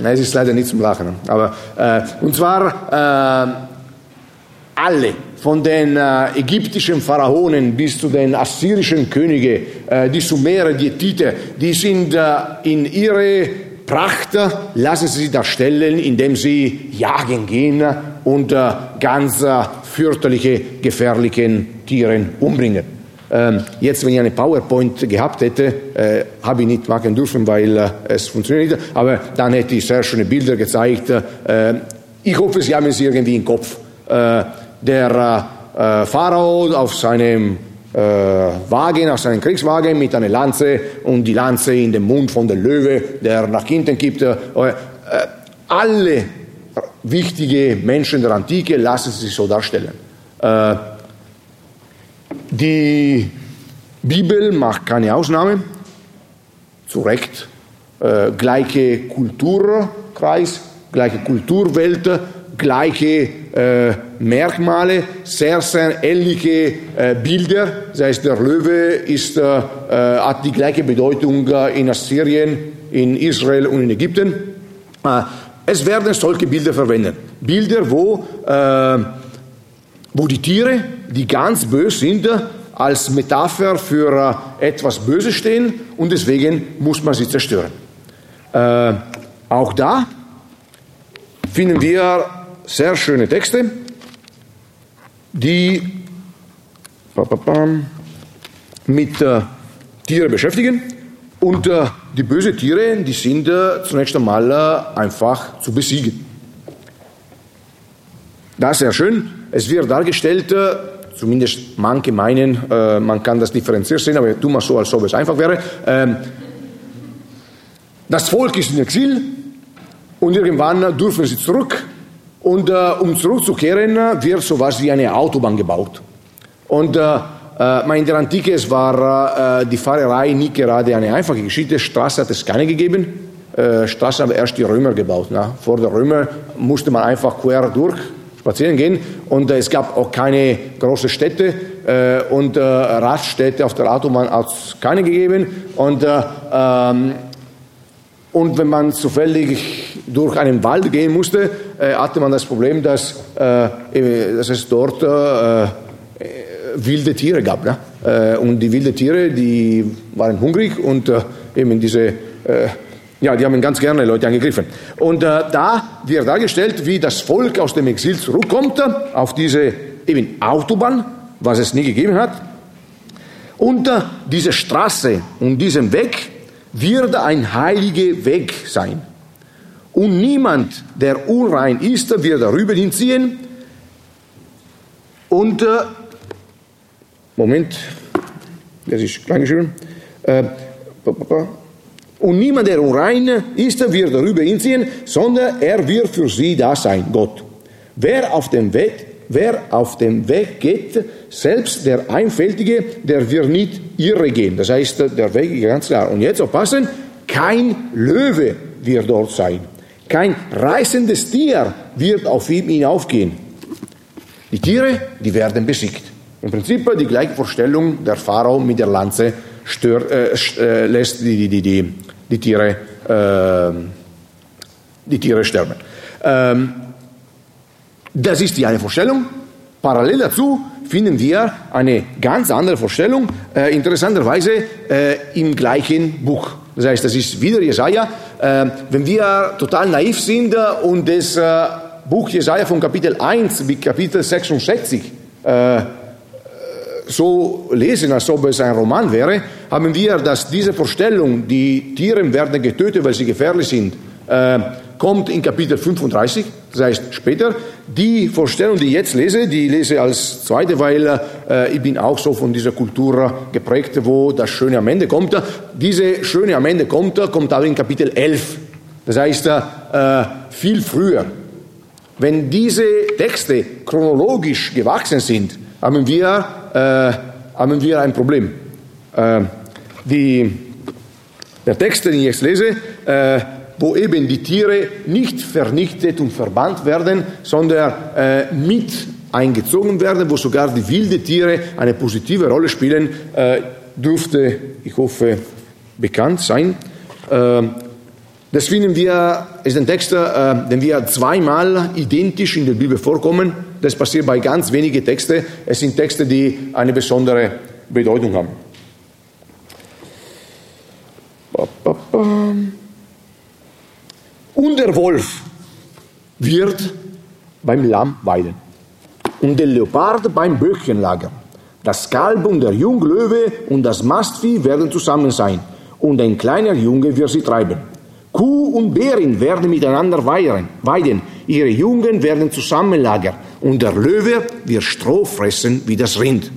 äh, es ist leider nicht zum Lachen, aber, und zwar, alle, von den äh, ägyptischen Pharaonen bis zu den assyrischen Königen, äh, die Sumerer, die Tite, die sind äh, in ihre Pracht, lassen sie darstellen, indem sie jagen gehen und äh, ganz äh, fürchterliche, gefährliche Tiere umbringen. Ähm, jetzt, wenn ich eine PowerPoint gehabt hätte, äh, habe ich nicht machen dürfen, weil äh, es funktioniert nicht. Aber dann hätte ich sehr schöne Bilder gezeigt. Äh, ich hoffe, Sie haben es irgendwie im Kopf. Äh, der äh, Pharao auf seinem äh, Wagen, auf seinem Kriegswagen mit einer Lanze und die Lanze in den Mund von der Löwe, der nach hinten gibt. Äh, äh alle wichtige Menschen der Antike lassen sich so darstellen. Äh, die Bibel macht keine Ausnahme, zu Recht. Äh, gleiche Kulturkreis, gleiche Kulturwelt, gleiche äh, Merkmale, sehr, sehr ähnliche äh, Bilder. Das heißt, der Löwe ist, hat die gleiche Bedeutung in Assyrien, in Israel und in Ägypten. Äh, es werden solche Bilder verwendet. Bilder, wo, wo die Tiere, die ganz böse sind, als Metapher für etwas Böses stehen und deswegen muss man sie zerstören. auch da finden wir sehr schöne Texte, die mit äh, Tieren beschäftigen. Und äh, die bösen Tiere, die sind äh, zunächst einmal äh, einfach zu besiegen. Das ist sehr schön. Es wird dargestellt, äh, zumindest manche meinen, äh, man kann das differenziert sehen, aber tu mal so, als ob es einfach wäre. Ähm, das Volk ist in Exil und irgendwann dürfen sie zurück und äh, um zurückzukehren, wird sowas wie eine Autobahn gebaut. Und äh, äh, in der Antike es war äh, die Fahrerei nicht gerade eine einfache Geschichte. Straße hat es keine gegeben. Äh, Straße haben erst die Römer gebaut. Na? Vor der Römer musste man einfach quer durch spazieren gehen und es gab auch keine großen Städte und Raststätte auf der Autobahn hat es keine gegeben und äh, ähm, und wenn man zufällig durch einen Wald gehen musste, hatte man das Problem, dass, äh, dass es dort äh, wilde Tiere gab. Ne? Äh, und die wilden Tiere, die waren hungrig und äh, eben diese, äh, ja, die haben ganz gerne Leute angegriffen. Und äh, da wird dargestellt, wie das Volk aus dem Exil zurückkommt auf diese eben Autobahn, was es nie gegeben hat. Und äh, diese Straße und diesen Weg wird ein heiliger Weg sein. Und niemand, der unrein ist, wird darüber hinziehen. Und, äh, Moment, das ist klein geschrieben. Äh, und niemand, der unrein ist, wird darüber hinziehen, sondern er wird für sie da sein, Gott. Wer auf dem Weg, wer auf dem Weg geht, selbst der Einfältige, der wird nicht irre gehen. Das heißt, der Weg ist ganz klar. Und jetzt aufpassen, kein Löwe wird dort sein. Kein reißendes Tier wird auf ihm hinaufgehen. Die Tiere, die werden besiegt. Im Prinzip die gleiche Vorstellung, der Pharao mit der Lanze stör, äh, äh, lässt die, die, die, die, Tiere, äh, die Tiere sterben. Ähm, das ist die eine Vorstellung. Parallel dazu finden wir eine ganz andere Vorstellung, äh, interessanterweise äh, im gleichen Buch. Das heißt, das ist wieder Jesaja. Äh, wenn wir total naiv sind und das äh, Buch Jesaja von Kapitel 1 bis Kapitel 66 äh, so lesen, als ob es ein Roman wäre, haben wir, dass diese Vorstellung, die Tiere werden getötet, weil sie gefährlich sind, äh, kommt in Kapitel 35, das heißt später. Die Vorstellung, die ich jetzt lese, die lese als zweite, weil äh, ich bin auch so von dieser Kultur geprägt, wo das Schöne am Ende kommt. Diese Schöne am Ende kommt, kommt aber in Kapitel 11. Das heißt, äh, viel früher. Wenn diese Texte chronologisch gewachsen sind, haben wir, haben wir ein Problem. Äh, die, der Text, den ich jetzt lese, äh, wo eben die Tiere nicht vernichtet und verbannt werden, sondern äh, mit eingezogen werden, wo sogar die wilden Tiere eine positive Rolle spielen, äh, dürfte, ich hoffe, bekannt sein. Äh, das finden wir, ist ein Text, äh, den wir zweimal identisch in der Bibel vorkommen. Das passiert bei ganz wenigen Texten. Es sind Texte, die eine besondere Bedeutung haben. Und der Wolf wird beim Lamm weiden und der Leopard beim Böckchen lagern. Das Kalb und der Junglöwe und das Mastvieh werden zusammen sein und ein kleiner Junge wird sie treiben. Kuh und Bärin werden miteinander weiden, ihre Jungen werden zusammen lagern und der Löwe wird Stroh fressen wie das Rind.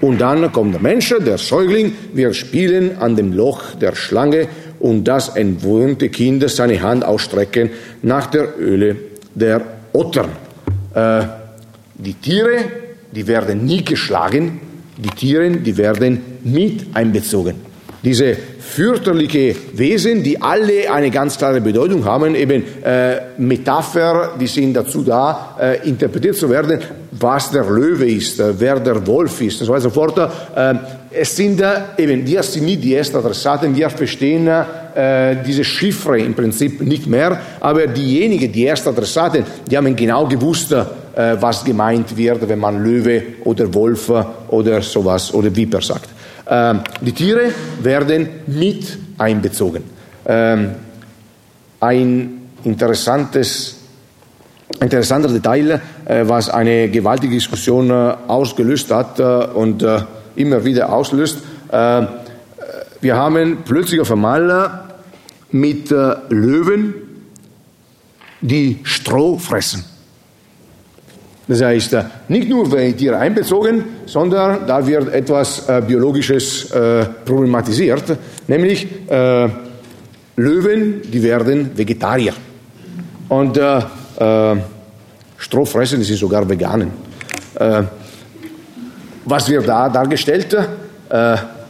Und dann kommt der Mensch, der Säugling, wird spielen an dem Loch der Schlange und das entwöhnte Kind seine Hand ausstrecken nach der Öle der Ottern. Äh, die Tiere, die werden nie geschlagen, die Tiere, die werden mit einbezogen. Diese fürchterliche Wesen, die alle eine ganz klare Bedeutung haben, eben äh, Metapher, die sind dazu da, äh, interpretiert zu werden, was der Löwe ist, äh, wer der Wolf ist und so weiter und so fort. Äh, es sind eben, die ersten Adressaten, wir verstehen äh, diese Chiffre im Prinzip nicht mehr, aber diejenigen, die ersten Adressaten, die haben genau gewusst, äh, was gemeint wird, wenn man Löwe oder Wolf oder sowas oder Viper sagt. Ähm, die Tiere werden mit einbezogen. Ähm, ein interessantes interessanter Detail, äh, was eine gewaltige Diskussion äh, ausgelöst hat äh, und immer wieder auslöst. Wir haben plötzlich auf einmal mit Löwen, die Stroh fressen. Das heißt, nicht nur werden die Tiere einbezogen, sondern da wird etwas äh, Biologisches äh, problematisiert, nämlich äh, Löwen, die werden Vegetarier. Und äh, äh, Stroh fressen, die sind sogar Veganen. Äh, was wird da dargestellt?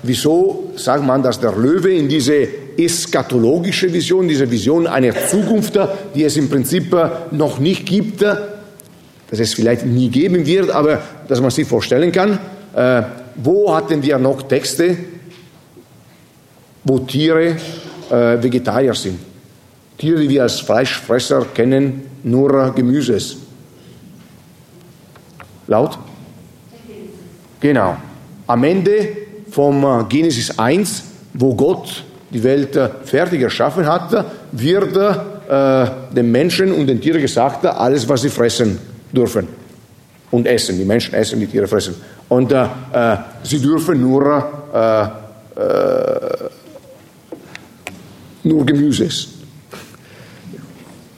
wieso sagt man, dass der Löwe in diese eschatologische Vision, diese Vision einer Zukunft, die es im Prinzip noch nicht gibt, dass es vielleicht nie geben wird, aber dass man sich vorstellen kann, äh, wo hatten wir noch Texte, wo Tiere äh, Vegetarier sind? Tiere, die wir als Fleischfresser kennen, nur Gemüses. Laut? Genau. am Ende vom äh, Genesis 1, wo Gott die Welt äh, fertig erschaffen hat, wird äh, den Menschen und den Tieren gesagt, alles, was sie fressen dürfen und essen. Die Menschen essen, die Tiere fressen. Und äh, äh sie dürfen nur, äh, nur Gemüse essen.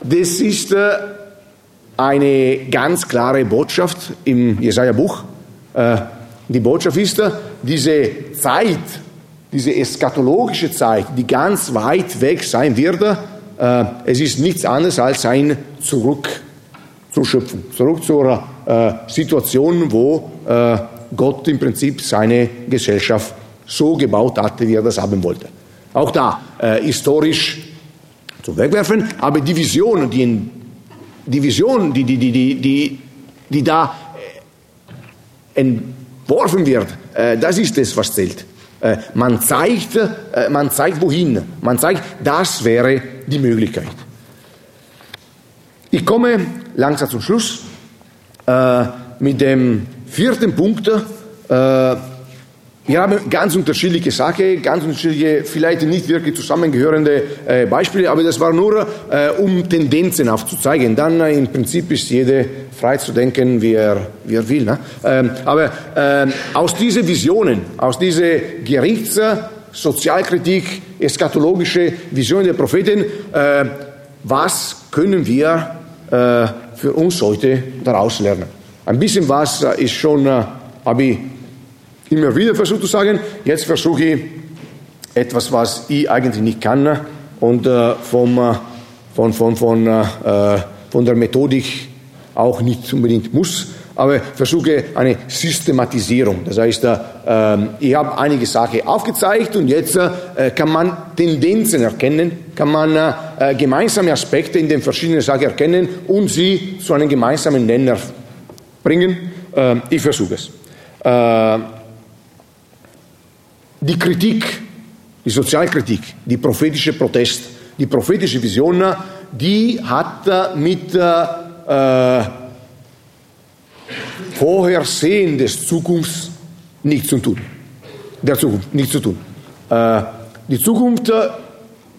Das ist eine ganz klare Botschaft im Jesaja-Buch. Die Botschaft ist, diese Zeit, diese eschatologische Zeit, die ganz weit weg sein wird, äh, es ist nichts anderes als ein Zurück zur Schöpfung, zurück zur äh, Situation, wo äh, Gott im Prinzip seine Gesellschaft so gebaut hatte, wie er das haben wollte. Auch da historisch zu wegwerfen, aber die Vision, die, die Vision, die, die, die, die, die, die da entworfen wird, das ist es, was zählt. Äh, man zeigt, äh, man zeigt wohin. Man zeigt, das wäre die Möglichkeit. Ich komme langsam zum Schluss äh, mit dem vierten Punkt. Wir haben ganz unterschiedliche Sachen, ganz unterschiedliche, vielleicht nicht wirklich zusammengehörende äh, Beispiele, aber das war nur, äh, um Tendenzen aufzuzeigen. Dann äh, im Prinzip ist jeder frei zu denken, wie er, wie er will. Ne? Ähm, aber ähm, aus diesen Visionen, aus dieser Gerichts-, Sozialkritik, eschatologische Vision der Propheten, äh, was können wir äh, für uns heute daraus lernen? Ein bisschen was ist schon, äh, habe ich immer wieder versucht zu sagen, jetzt versuche ich etwas, was ich eigentlich nicht kann und äh, vom, äh, von, von, von, äh, von der Methodik auch nicht unbedingt muss, aber versuche eine Systematisierung. Das heißt, äh, ähm, ich habe einige Sachen aufgezeigt und jetzt äh, kann man Tendenzen erkennen, kann man äh, gemeinsame Aspekte in den verschiedenen Sachen erkennen und sie zu einem gemeinsamen Nenner bringen. Ähm, ich versuche es die Kritik, die Sozialkritik, die prophetische Protest, die prophetische Vision, die hat mit äh, Vorhersehen des Zukunfts nichts zu tun. Der Zukunft nichts zu tun. Äh, die Zukunft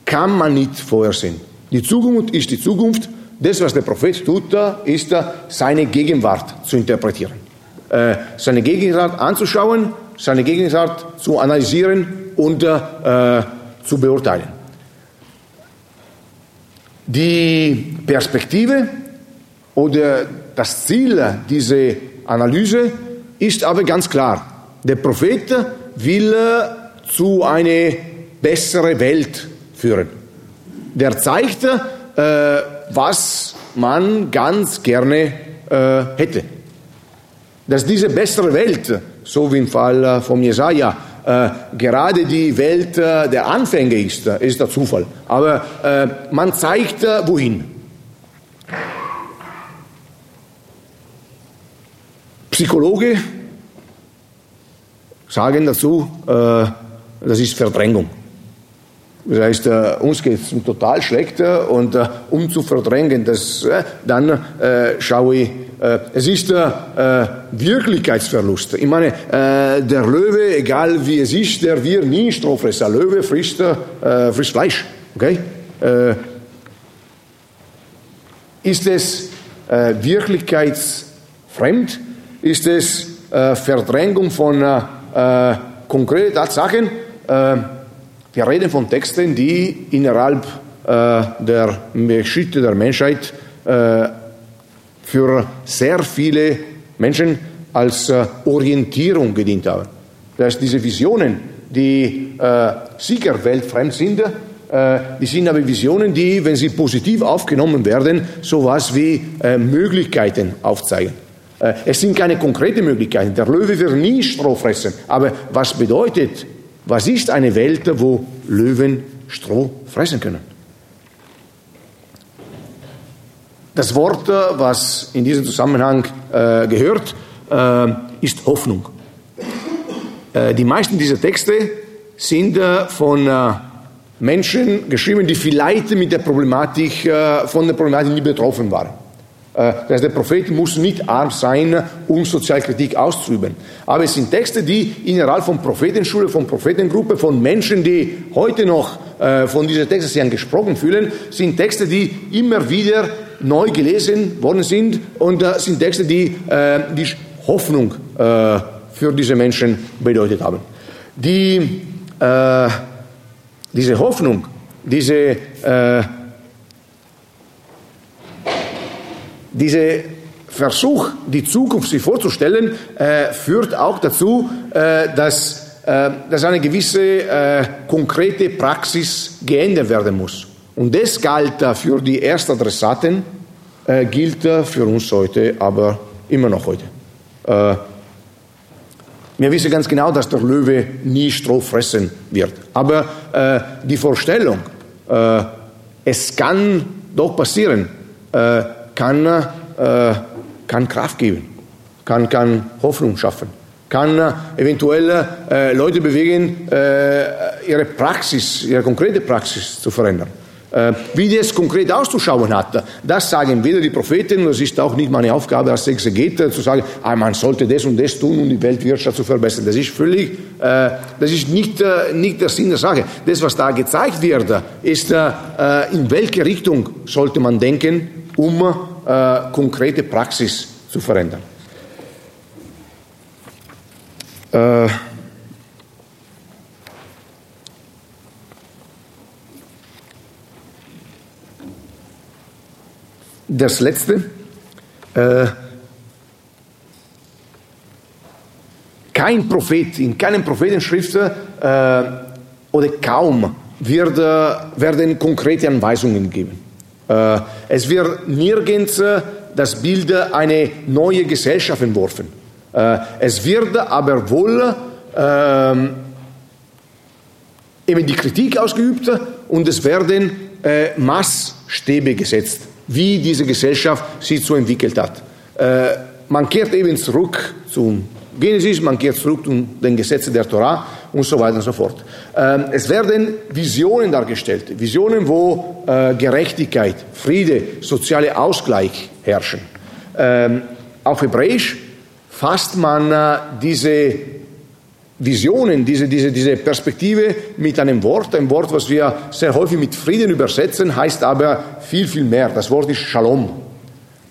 kann man nicht vorhersehen. Die Zukunft ist die Zukunft. Das, was der Prophet tut, ist seine Gegenwart zu interpretieren. Äh, seine Gegenwart anzuschauen seine Gegenwart zu analysieren und äh, zu beurteilen. Die Perspektive oder das Ziel dieser Analyse ist aber ganz klar. Der Prophet will zu einer besseren Welt führen. Der zeigt, äh, was man ganz gerne äh, hätte. Dass diese bessere Welt so wie im Fall äh, von Jesaja, äh, gerade die Welt äh, der Anfänge ist, äh, ist der Zufall. Aber man zeigt, wohin. Psychologe sagen dazu, das ist Verdrängung. Das heißt, äh, uns geht es total schlecht äh, und äh, um zu verdrängen, das, dann schaue ich äh, es ist äh, Wirklichkeitsverlust. Ich meine, äh, der Löwe, egal wie es ist, der wird nie Strohfresser. Löwe frisst, äh, frisst Fleisch. Okay? Äh, ist es äh, wirklichkeitsfremd? Ist es Verdrängung von konkreten Tatsachen? wir reden von Texten, die innerhalb der Geschichte der Menschheit für sehr viele Menschen als äh, Orientierung gedient haben. Dass diese Visionen, die äh, sicher weltfremd sind, äh, die sind aber Visionen, die, wenn sie positiv aufgenommen werden, sowas wie äh, Möglichkeiten aufzeigen. Äh, es sind keine konkreten Möglichkeiten. Der Löwe wird nie Stroh fressen. Aber was bedeutet, was ist eine Welt, wo Löwen Stroh fressen können? Das Wort, äh, was in diesem Zusammenhang äh, gehört, äh, ist Hoffnung. Äh, die meisten dieser Texte sind äh, von Menschen geschrieben, die vielleicht mit der Problematik, von der Problematik nie betroffen waren. Äh, das heißt, der Prophet muss nicht arm sein, um Sozialkritik auszuüben. Aber es sind Texte, die innerhalb von Prophetenschule, von Prophetengruppe, von Menschen, die heute noch äh, von diesen Texten sich angesprochen fühlen, sind Texte, die immer wieder neu gelesen worden sind und äh, sind Texte, die die Hoffnung für diese Menschen bedeutet haben. Die, diese Hoffnung, diese Dieser Versuch, die Zukunft sich vorzustellen, äh, führt auch dazu, äh, dass, äh, dass eine gewisse äh, konkrete Praxis geändert werden muss. Und das galt für die Erstadressaten, äh, gilt für uns heute, aber immer noch heute. Äh, wir wissen ganz genau, dass der Löwe nie Stroh fressen wird. Aber die Vorstellung, es kann doch passieren, kann, äh, kann Kraft geben, kann, kann Hoffnung schaffen, kann äh, eventuell äh, Leute bewegen, äh, ihre Praxis, ihre konkrete Praxis zu verändern. Äh, wie das konkret auszuschauen hat, das sagen weder die Propheten, das ist auch nicht meine Aufgabe als Exegeter, zu sagen, ah, man sollte das und das tun, um die Weltwirtschaft zu verbessern. Das ist völlig, äh, das ist nicht, äh, nicht der Sinn der Sache. Das, was da gezeigt wird, ist, äh, in welche Richtung sollte man denken, um äh, konkrete Praxis zu verändern. Äh, das letzte. Äh, kein Prophet, in keinem Prophetenschrift äh, oder kaum wird, äh, werden konkrete Anweisungen gegeben. Äh, es wird nirgends äh, das Bild einer neuen Gesellschaft entworfen. Äh, es wird aber wohl ähm, eben die Kritik ausgeübt und es werden Maßstäbe gesetzt, wie diese Gesellschaft sich so entwickelt hat. Man kehrt eben zurück zum Genesis, man kehrt zurück zu den Gesetzen der Torah und so weiter und so fort. Ähm, es werden Visionen dargestellt, Visionen, wo äh, Gerechtigkeit, Friede, soziale Ausgleich herrschen. Ähm, auf Hebräisch fasst man äh, diese Visionen, diese, diese, diese Perspektive mit einem Wort, ein Wort, was wir sehr häufig mit Frieden übersetzen, heißt aber viel, viel mehr. Das Wort ist Shalom.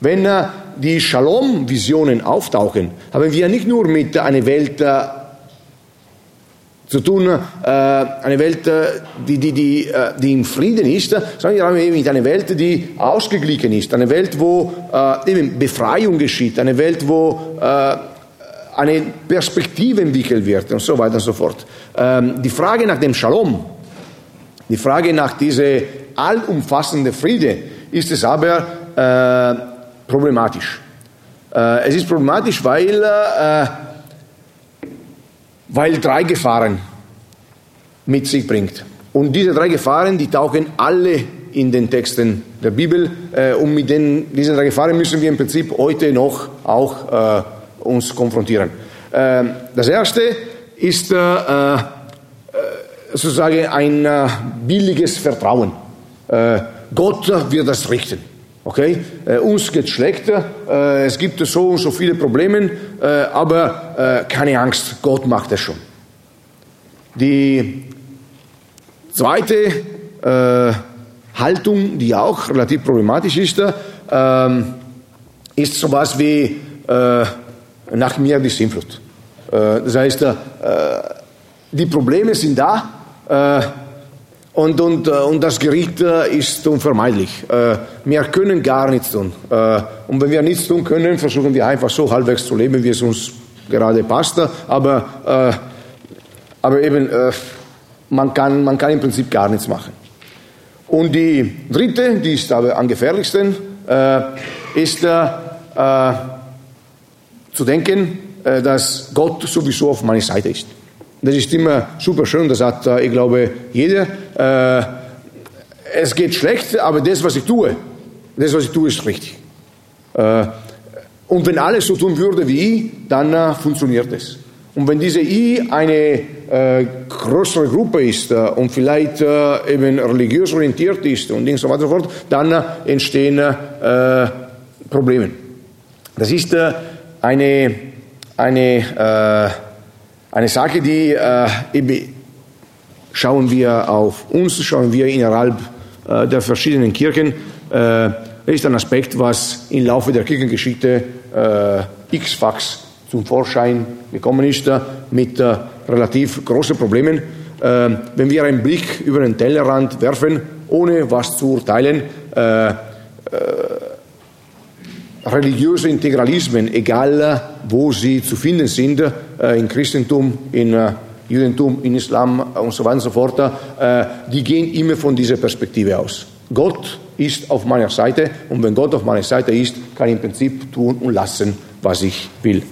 Wenn äh, die Shalom-Visionen auftauchen, haben wir nicht nur mit einer Welt zu tun, äh, eine Welt, äh, die, die, die, äh, die im Frieden ist, sondern wir haben eben eine Welt, die ausgeglichen ist, eine Welt, wo äh, eben Befreiung geschieht, eine Welt, wo äh, eine Perspektive entwickelt wird und so weiter und so fort. Ähm, die Frage nach dem Shalom, die Frage nach diesem allumfassenden Friede ist es aber äh, problematisch. Äh, es ist problematisch, weil äh, weil drei Gefahren mit sich bringt. Und diese drei Gefahren, die tauchen alle in den Texten der Bibel. Äh, und mit den, diesen drei Gefahren müssen wir im Prinzip heute noch auch äh, uns konfrontieren. Äh, das erste ist äh, äh, sozusagen ein äh, billiges Vertrauen. Gott wird das richten. Okay? Äh, uns geht schlecht, äh, es gibt so und so viele Probleme, äh, aber äh, keine Angst, Gott macht es schon. Die zweite äh, Haltung, die auch relativ problematisch ist, ähm, ist sowas wie äh, nach mir die Sinnflut. das heißt, die Probleme sind da, und, und, äh, und das Gericht äh, ist unvermeidlich. Äh, wir können gar nichts tun. Und wenn wir nichts tun können, versuchen wir einfach so halbwegs zu leben, wie es uns gerade passt. Aber, aber eben, man kann, man kann im Prinzip gar nichts machen. Und die dritte, die ist aber am gefährlichsten, ist zu denken, dass Gott sowieso auf meiner Seite ist. Das ist immer super schön, das hat, äh, ich glaube, jeder. Äh, es geht schlecht, aber das, was ich tue, das, was ich tue, ist richtig. Äh, und wenn alles so tun würde wie ich, dann funktioniert es. Und wenn diese I eine größere Gruppe ist und vielleicht eben religiös orientiert ist und so weiter und so fort, dann entstehen Problemen. Das ist äh, eine, eine, äh, eine Sache, die äh, schauen wir auf uns, schauen wir innerhalb äh, der verschiedenen Kirchen. Äh, ist ein Aspekt, was im Laufe der Kirchengeschichte äh, x-fax zum Vorschein gekommen ist, äh, mit äh, relativ großen Problemen. Wenn wir einen Blick über den Tellerrand werfen, ohne was zu urteilen, religiöse Integralismen, egal wo sie zu finden sind, äh, im Christentum, in äh, Judentum, in Islam und so weiter und so fort, äh, die gehen immer von dieser Perspektive aus. Gott ist auf meiner Seite und wenn Gott auf meiner Seite ist, kann ich im Prinzip tun und lassen, was ich will.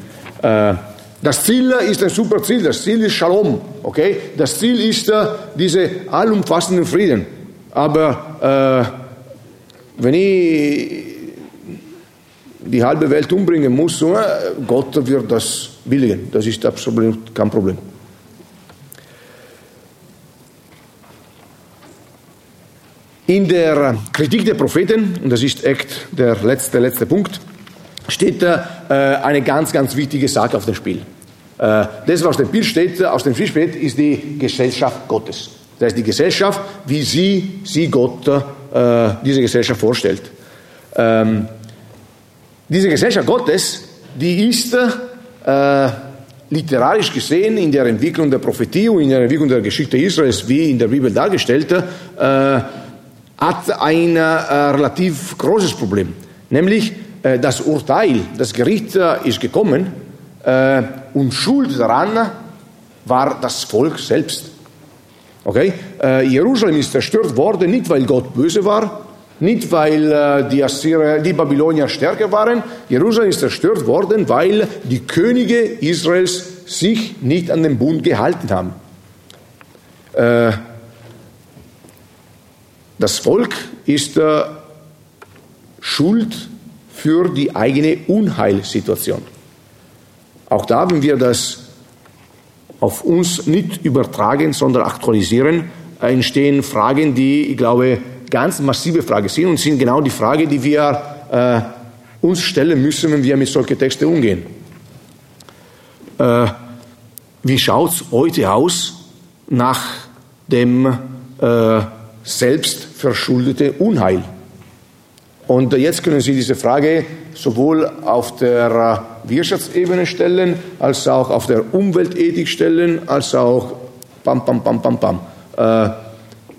Das Ziel ist ein super Ziel, das Ziel ist Shalom, okay? Das Ziel ist diese allumfassenden Frieden. Aber äh, wenn ich die halbe Welt umbringen muss, Gott wird das billigen. Das ist absolut kein Problem. In der Kritik der Propheten, und das ist echt der letzte, letzte Punkt, steht äh, eine ganz, ganz wichtige Sache auf dem Spiel. Äh, das, was auf dem Spiel steht, aus dem Spiel steht, ist die Gesellschaft Gottes. Das heißt, die Gesellschaft, wie sie, sie Gott, äh, diese Gesellschaft vorstellt. Ähm, diese Gesellschaft Gottes, die ist äh, literarisch gesehen in der Entwicklung der Prophetie und in der Entwicklung der Geschichte Israels, wie in der Bibel dargestellt, äh, hat ein äh, relativ großes Problem. Nämlich äh, das Urteil, das Gericht äh, ist gekommen äh, und Schuld daran war das Volk selbst. Okay? Jerusalem ist zerstört worden, nicht weil Gott böse war, nicht, weil äh, die, Assyrer, die Babylonier stärker waren. Jerusalem ist zerstört worden, weil die Könige Israels sich nicht an den Bund gehalten haben. Äh, das Volk ist äh, schuld für die eigene Unheilsituation. Auch da, wenn wir das auf uns nicht übertragen, sondern aktualisieren, entstehen Fragen, die, ich glaube, ganz massive Frage sind und sind genau die Frage, die wir äh, uns stellen müssen, wenn wir mit solchen Texten umgehen. Äh, wie schaut es heute aus nach dem äh, selbstverschuldeten Unheil? Und jetzt können Sie diese Frage sowohl auf der äh, Wirtschaftsebene stellen, als auch auf der Umweltethik stellen, als auch pam, pam, pam, pam, pam. Äh,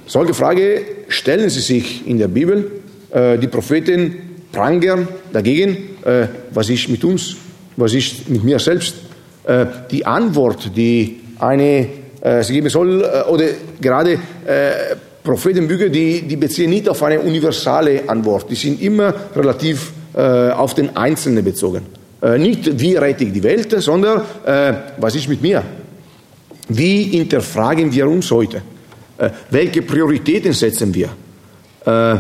solche Frage stellen sie sich in der Bibel. Äh, die Propheten prangern dagegen, äh, was ist mit uns, was ist mit mir selbst. Äh, die Antwort, die eine, äh, sie geben soll, äh, oder gerade äh, Prophetenbücher, die, die beziehen nicht auf eine universale Antwort. Die sind immer relativ auf den Einzelnen bezogen. nicht, wie rette ich die Welt, sondern was ist mit mir? Wie hinterfragen wir uns heute? Äh, welche Prioritäten setzen wir? Äh,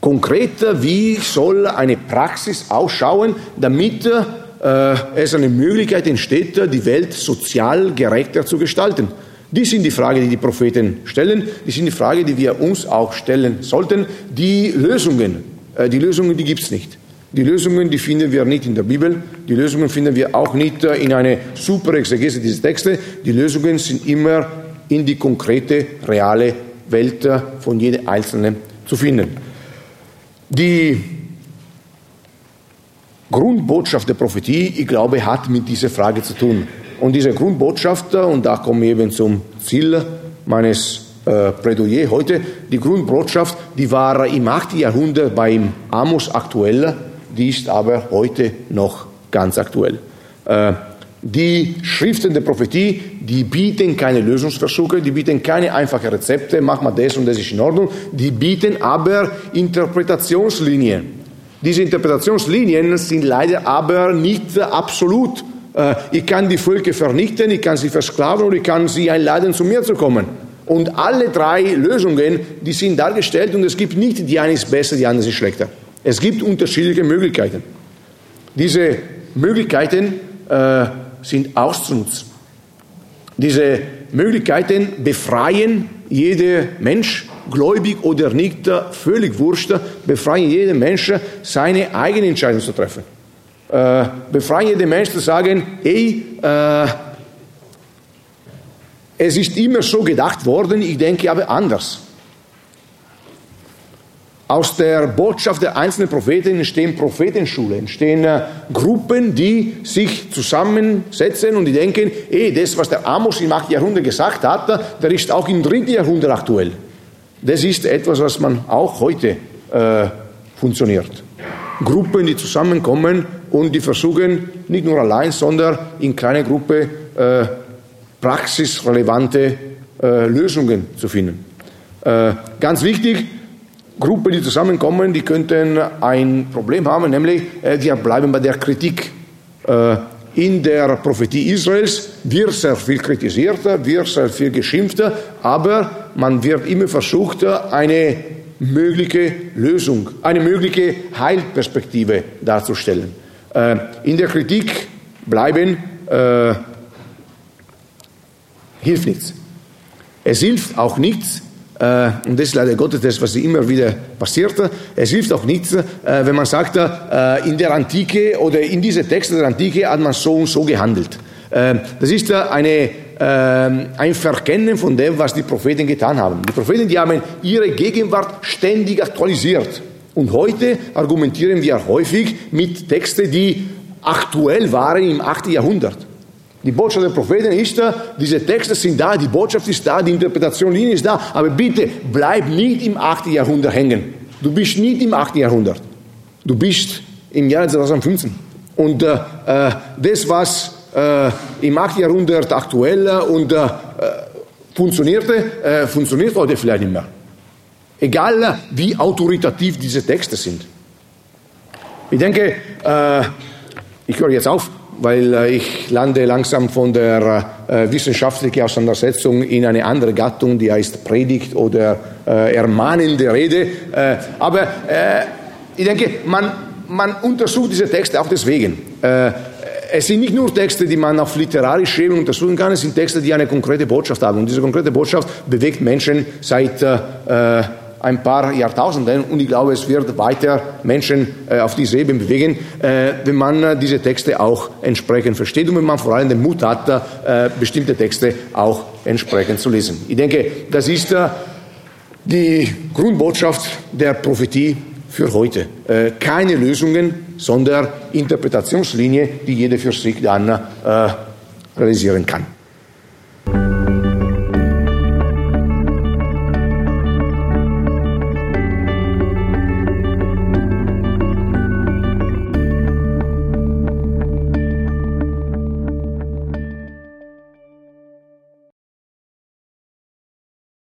konkreter, wie soll eine Praxis ausschauen, damit äh, es eine Möglichkeit entsteht, die Welt sozial gerechter zu gestalten? Die sind die Fragen, die die Propheten stellen. Die sind die Fragen, die wir uns auch stellen sollten. Die Lösungen, die Lösungen, die gibt es nicht. Die Lösungen, die finden wir nicht in der Bibel. Die Lösungen finden wir auch nicht in einer super Exegese dieser Texte. Die Lösungen sind immer in die konkrete, reale Welt von jedem Einzelnen zu finden. Die Grundbotschaft der Prophetie, ich glaube, hat mit dieser Frage zu tun. Und diese Grundbotschaft, und da komme ich eben zum Ziel meines äh, Plädoyer heute, die Grundbotschaft, die war im 8. Jahrhundert beim Amos aktuell, die ist aber heute noch ganz aktuell. Äh, die Schriften der Prophetie, die bieten keine Lösungsversuche, die bieten keine einfachen Rezepte, mach mal das und das ist in Ordnung, die bieten aber Interpretationslinien. Diese Interpretationslinien sind leider aber nicht absolut. Äh, ich kann die Völker vernichten, ich kann sie versklaven oder ich kann sie einladen, zu mir zu kommen. Und alle drei Lösungen, die sind dargestellt und es gibt nicht die eine ist besser, die andere ist schlechter. Es gibt unterschiedliche Möglichkeiten. Diese Möglichkeiten äh, sind auszunutzen. Diese Möglichkeiten befreien jeden Mensch gläubig oder nicht, völlig wurscht, befreien jeden Menschen, seine eigene Entscheidung zu treffen. Äh, befreien jeden Menschen zu sagen, hey, äh, es ist immer so gedacht worden, ich denke aber anders. Aus der Botschaft der einzelnen Propheten entstehen Prophetenschulen, entstehen äh, Gruppen, die sich zusammensetzen und die denken, eh, das, was der Amos im 8. Jahrhundert gesagt hat, der ist auch im 3. Jahrhundert aktuell. Das ist etwas, was man auch heute äh, funktioniert. Gruppen, die zusammenkommen und die versuchen, nicht nur allein, sondern in kleiner Gruppe äh, praxisrelevante äh, Lösungen zu finden. Äh, ganz wichtig, Gruppen, die zusammenkommen, die könnten ein Problem haben, nämlich äh, wir bleiben bei der Kritik. Äh, in der Prophetie Israels wird sehr viel kritisiert, wird sehr viel geschimpft, aber man wird immer versucht, eine mögliche Lösung, eine mögliche Heilperspektive darzustellen. Äh, in der Kritik bleiben äh, hilft nichts. Es hilft auch nichts, und das ist leider Gottes das, was immer wieder passiert. Es hilft auch nichts, äh, wenn man sagt, äh, in der Antike oder in diese Texte der Antike hat man so und so gehandelt. Äh, das ist eine, ähm, ein Verkennen von dem, was die Propheten getan haben. Die Propheten, die haben ihre Gegenwart ständig aktualisiert. Und heute argumentieren wir häufig mit Texten, die aktuell waren im 8. Jahrhundert. Die Botschaft der Propheten ist da, diese Texte sind da, die Botschaft ist da, die Interpretation ist da, aber bitte bleib nicht im 8. Jahrhundert hängen. Du bist nicht im 8. Jahrhundert. Du bist im Jahr 2015. Und äh, äh, das, was äh, im 8. Jahrhundert aktuell und äh, funktionierte, äh, funktioniert heute vielleicht nicht mehr. Egal wie autoritativ diese Texte sind. Ich denke, äh, ich höre jetzt auf weil äh, ich lande langsam von der äh, wissenschaftlichen Auseinandersetzung in eine andere Gattung, die heißt Predigt oder äh, ermahnende Rede. Äh, aber äh, ich denke, man, man untersucht diese Texte auch deswegen. Äh, es sind nicht nur Texte, die man auf literarisch Ebene untersuchen kann, es sind Texte, die eine konkrete Botschaft haben. Und diese konkrete Botschaft bewegt Menschen seit ein paar Jahrtausenden und ich glaube, es wird weiter Menschen äh, auf diese Ebene bewegen, äh, wenn man äh, diese Texte auch entsprechend versteht und wenn man vor allem den Mut hat, äh, bestimmte Texte auch entsprechend zu lesen. Ich denke, das ist äh, die Grundbotschaft der Prophetie für heute. Äh, keine Lösungen, sondern Interpretationslinie, die jeder für sich dann realisieren kann.